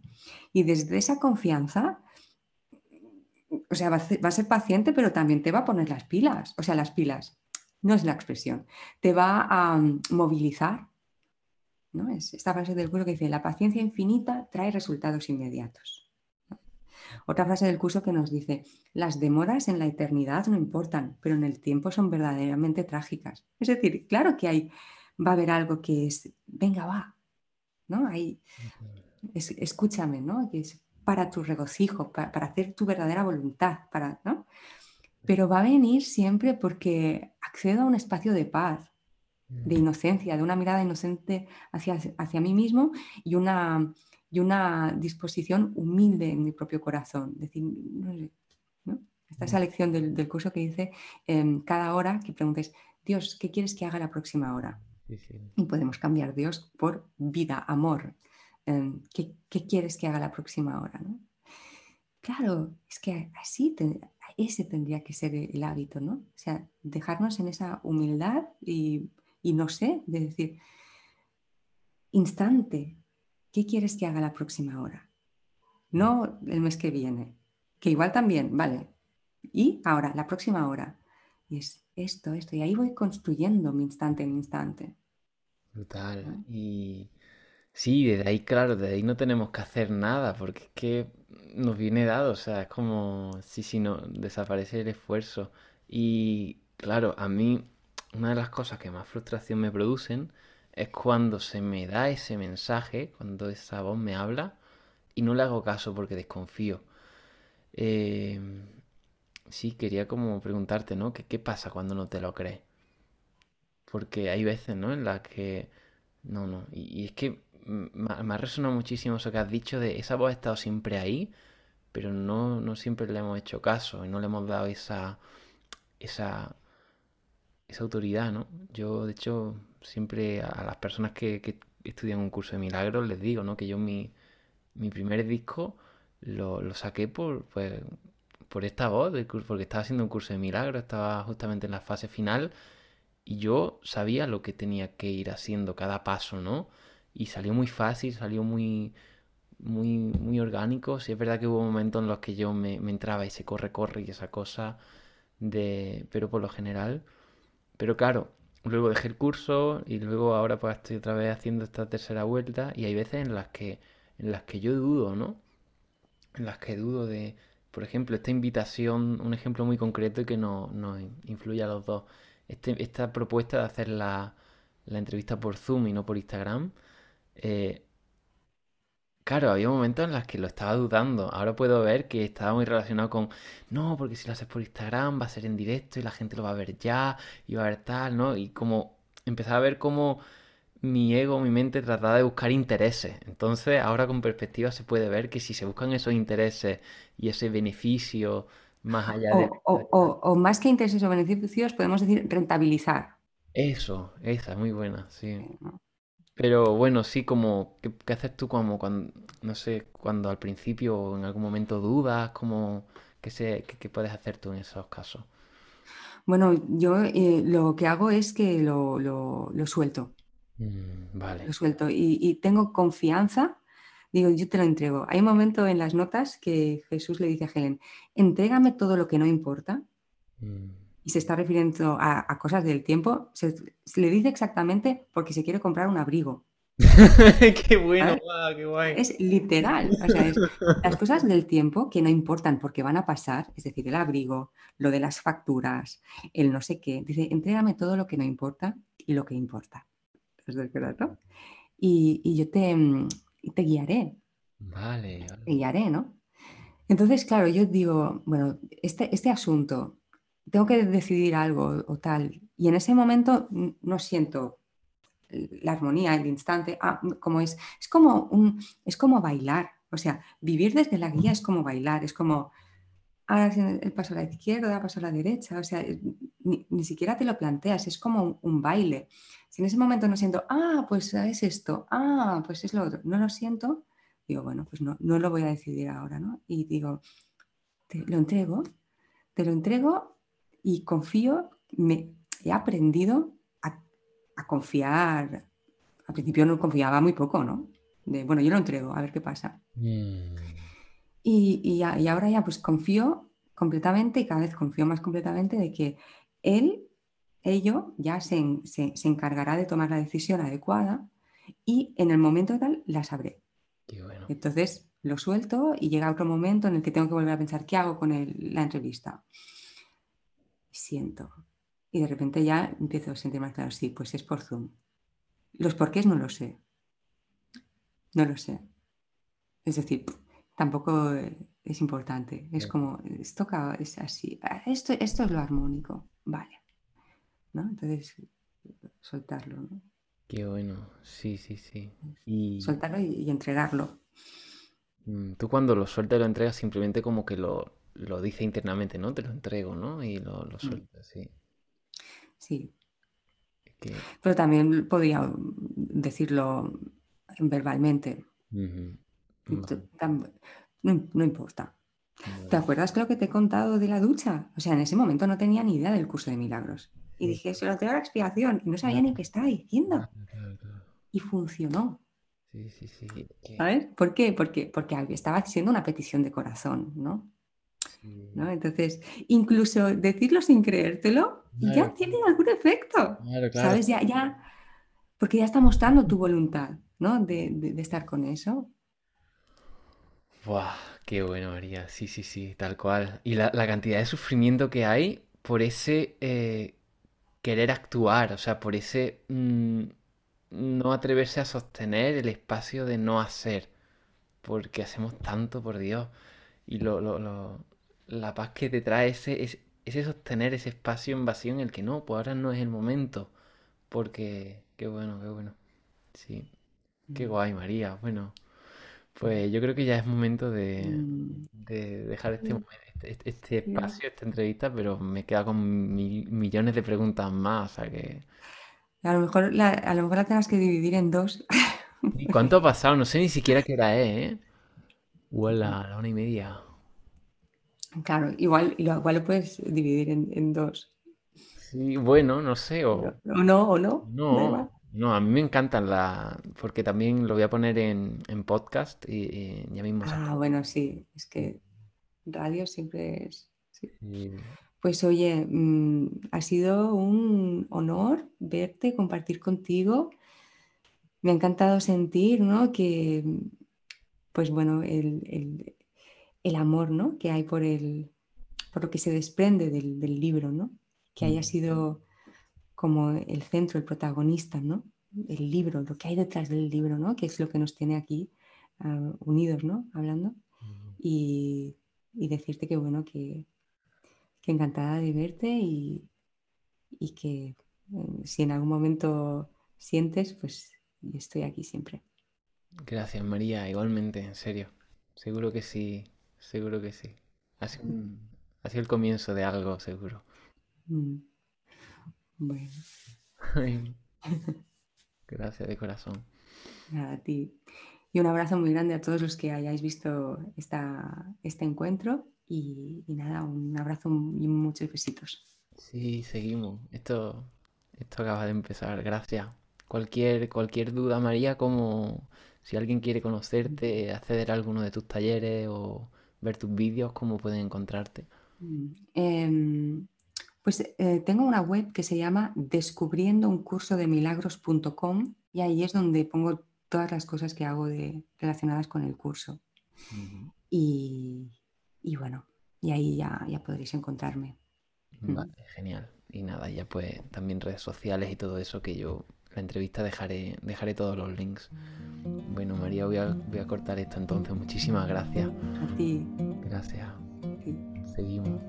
Y desde esa confianza o sea, va a, ser, paciente, pero también te va a poner las pilas. O sea, las pilas, no es la expresión. Te va a mm, movilizar. ¿no? Es esta frase del curso que dice, la paciencia infinita trae resultados inmediatos. Otra frase del curso que nos dice, las demoras en la eternidad no importan, pero en el tiempo son verdaderamente trágicas. Es decir, claro que hay, va a haber algo que es, venga, va, ¿no? Hay, escúchame, ¿no? Que es, para tu regocijo, para, hacer tu verdadera voluntad, para, ¿no? Pero va a venir siempre porque accedo a un espacio de paz, de inocencia, de una mirada inocente hacia, hacia mí mismo y una, y una disposición humilde en mi propio corazón. Decir, ¿no? Esta es la lección del, curso que dice, em, cada hora que preguntes, Dios, ¿qué quieres que haga la próxima hora? Y podemos cambiar Dios por vida, amor, Em, ¿qué, quieres que haga la próxima hora? Claro, es que así ese tendría que ser el hábito, ¿no? O sea, dejarnos en esa humildad y, no sé, de decir, instante, ¿qué quieres que haga la próxima hora? No el mes que viene, que igual también, vale. Y ahora, la próxima hora. Y es esto, esto. Y ahí voy construyendo mi instante en instante. Brutal. Y Sí, desde ahí, claro, desde ahí no tenemos que hacer nada, porque es que nos viene dado, o sea, es como, sí, sí, no, desaparece el esfuerzo. Y claro, a mí una de las cosas que más frustración me producen es cuando se me da ese mensaje, cuando esa voz me habla y no le hago caso porque desconfío. Eh, sí, quería como preguntarte, ¿no? ¿Qué, qué pasa cuando no te lo crees? Porque hay veces, ¿no? En las que... No, no. y es que me ha resonado muchísimo eso que has dicho de esa voz ha estado siempre ahí, pero no, no siempre le hemos hecho caso y no le hemos dado esa, esa, esa autoridad, ¿no? Yo, de hecho, siempre a las personas que, que estudian un curso de milagros les digo, ¿no? Que yo mi, mi primer disco lo, lo saqué por, pues, por esta voz, porque estaba haciendo un curso de milagros, estaba justamente en la fase final y yo sabía lo que tenía que ir haciendo cada paso, ¿no? Y salió muy fácil, salió muy, muy, muy orgánico. Sí es verdad que hubo momentos en los que yo me, entraba y se corre, corre y esa cosa de... pero por lo general. Pero claro, luego dejé el curso y luego ahora pues estoy otra vez haciendo esta tercera vuelta y hay veces en las que, en las que yo dudo, ¿no? En las que dudo de, por ejemplo, esta invitación, un ejemplo muy concreto y que nos no influye a los dos. Este, esta propuesta de hacer la, la entrevista por Zoom y no por Instagram, eh, claro, había momentos en los que lo estaba dudando. Ahora puedo ver que estaba muy relacionado con, no, porque si lo haces por Instagram va a ser en directo y la gente lo va a ver ya y va a ver tal, ¿no? Y como empezaba a ver cómo mi ego, mi mente trataba de buscar intereses. Entonces, ahora con perspectiva se puede ver que si se buscan esos intereses y ese beneficio más allá de... O, más que intereses o beneficios, podemos decir rentabilizar. Eso, esa, muy buena, sí. Pero bueno, sí, como, ¿qué, qué haces tú como cuando, no sé, cuando al principio o en algún momento dudas, como, qué sé, qué, qué puedes hacer tú en esos casos? Bueno, yo eh, lo que hago es que lo, lo- lo suelto, Mm, vale. lo suelto y, y tengo confianza. Digo, yo te lo entrego. Hay un momento en las notas que Jesús le dice a Helen, entrégame todo lo que no importa Mm. Y se está refiriendo a, a cosas del tiempo. Se, se le dice exactamente porque se quiere comprar un abrigo. Qué bueno, qué guay. Es literal, o sea, es las cosas del tiempo que no importan porque van a pasar, es decir, el abrigo, lo de las facturas, el no sé qué. Dice, entrégame todo lo que no importa y lo que importa. ¿Es verdad, no? Y, y yo te, te guiaré, Vale, te vale. guiaré, ¿no? Entonces, claro, yo digo, bueno, este, este asunto, tengo que decidir algo o tal, y en ese momento no siento la armonía, el instante, ah, como es, es como un, es como bailar, o sea, vivir desde la guía es como bailar, es como, ahora el paso a la izquierda, paso a la derecha, o sea, ni, ni siquiera te lo planteas, es como un, un baile. Si en ese momento no siento, ah, pues es esto, ah, pues es lo otro, no lo siento, digo, bueno, pues no, no lo voy a decidir ahora, ¿no? Y digo, te lo entrego, te lo entrego y confío, me he aprendido a, a confiar. Al principio no confiaba muy poco, ¿no? De, bueno, yo lo entrego, a ver qué pasa. Mm, Y, y, y ahora ya pues confío completamente y cada vez confío más completamente de que él, ello, ya se, en- se, se encargará de tomar la decisión adecuada y en el momento tal la sabré. qué bueno. Entonces lo suelto y llega otro momento en el que tengo que volver a pensar qué hago con el- la entrevista. Siento. Y de repente ya empiezo a sentir más claro, sí, pues es por Zoom. Los porqués no lo sé, no lo sé. Es decir, tampoco eh, es importante. Es como, es, toca, es así. Ah, Esto, esto es lo armónico, vale. ¿no? Entonces, soltarlo, ¿no? qué bueno. Sí, sí, sí. Y Soltarlo y, y entregarlo. mm, tú cuando lo sueltas y lo entregas simplemente como que lo, lo dice internamente, ¿no? Te lo entrego, ¿no? Y lo, lo Mm, sueltas, sí. Sí, que... pero también podría mm, decirlo verbalmente. Vale, No, no importa. ¿Te acuerdas lo que te he contado de la ducha? O sea, en ese momento no tenía ni idea del curso de milagros. Y dije, se lo tengo a la expiación. Y no sabía claro, ni qué estaba diciendo. claro, claro. Y funcionó. Sí, sí, sí. ¿Sabes? ¿Por qué? Porque, porque estaba haciendo una petición de corazón, ¿no? ¿No? sí. Entonces, incluso decirlo sin creértelo ya tiene algún efecto. claro, claro. ¿Sabes? Ya, ya, porque ya está mostrando tu voluntad, ¿no? De, de- de estar con eso. Buah, qué bueno, María. Sí, sí, sí, tal cual. Y la, la cantidad de sufrimiento que hay por ese eh, querer actuar, o sea, por ese mm, no atreverse a sostener el espacio de no hacer, porque hacemos tanto, por Dios. Y lo, lo- lo- la paz que te trae ese, es- ese sostener ese espacio en vacío en el que no, pues ahora no es el momento, porque qué bueno, qué bueno. Sí, qué Mm, guay, María. Bueno. Pues yo creo que ya es momento de, mm, de dejar este, momen- este, este- este espacio, esta entrevista, pero me queda con mil- millones de preguntas más, o sea que... A lo mejor la, a lo mejor la tengas que dividir en dos. ¿Y cuánto ha pasado? No sé ni siquiera qué hora es, ¿eh? Huela, la una y media. Claro, igual, igual lo puedes dividir en, en dos. Sí, bueno, no sé, o... O no, o no, No, no, a mí me encantan la... porque también lo voy a poner en, en podcast y, y ya mismo Ah, saco. bueno, sí, es que radio siempre es. sí. Pues oye, mm, ha sido un honor verte, compartir contigo. Me ha encantado sentir, ¿no? Que, pues bueno, el, el- el amor, ¿no? Que hay por el, por lo que se desprende del, del libro, ¿no? Que haya Mm, sido como el centro, el protagonista, ¿no? El libro, lo que hay detrás del libro, ¿no? Que es lo que nos tiene aquí ah, unidos, ¿no? Hablando. mm. Y, y decirte que, bueno, que, que encantada de verte y, y que eh, si en algún momento sientes, pues estoy aquí siempre. Gracias, María, igualmente, en serio. Seguro que sí, seguro que sí. Ha sido un- ha sido el comienzo de algo, seguro. Mm, Bueno, Gracias de corazón. A ti. Y un abrazo muy grande a todos los que hayáis visto esta, este encuentro. Y, y nada, un abrazo y muchos besitos. Sí, seguimos. Esto, esto acaba de empezar. Gracias. Cualquier, cualquier duda, María, como si alguien quiere conocerte, acceder a alguno de tus talleres o ver tus vídeos, ¿cómo pueden encontrarte? Mm, em, pues eh, tengo una web que se llama descubriendouncurso-de-milagros.com y ahí es donde pongo todas las cosas que hago de, relacionadas con el curso. y, y, bueno, y ahí ya, ya podréis encontrarme. Vale, genial. Y nada, ya pues también redes sociales y todo eso que yo la entrevista dejaré, dejaré todos los links. Bueno, María, voy a, voy a cortar esto entonces. Muchísimas gracias. A ti. Gracias. Seguimos.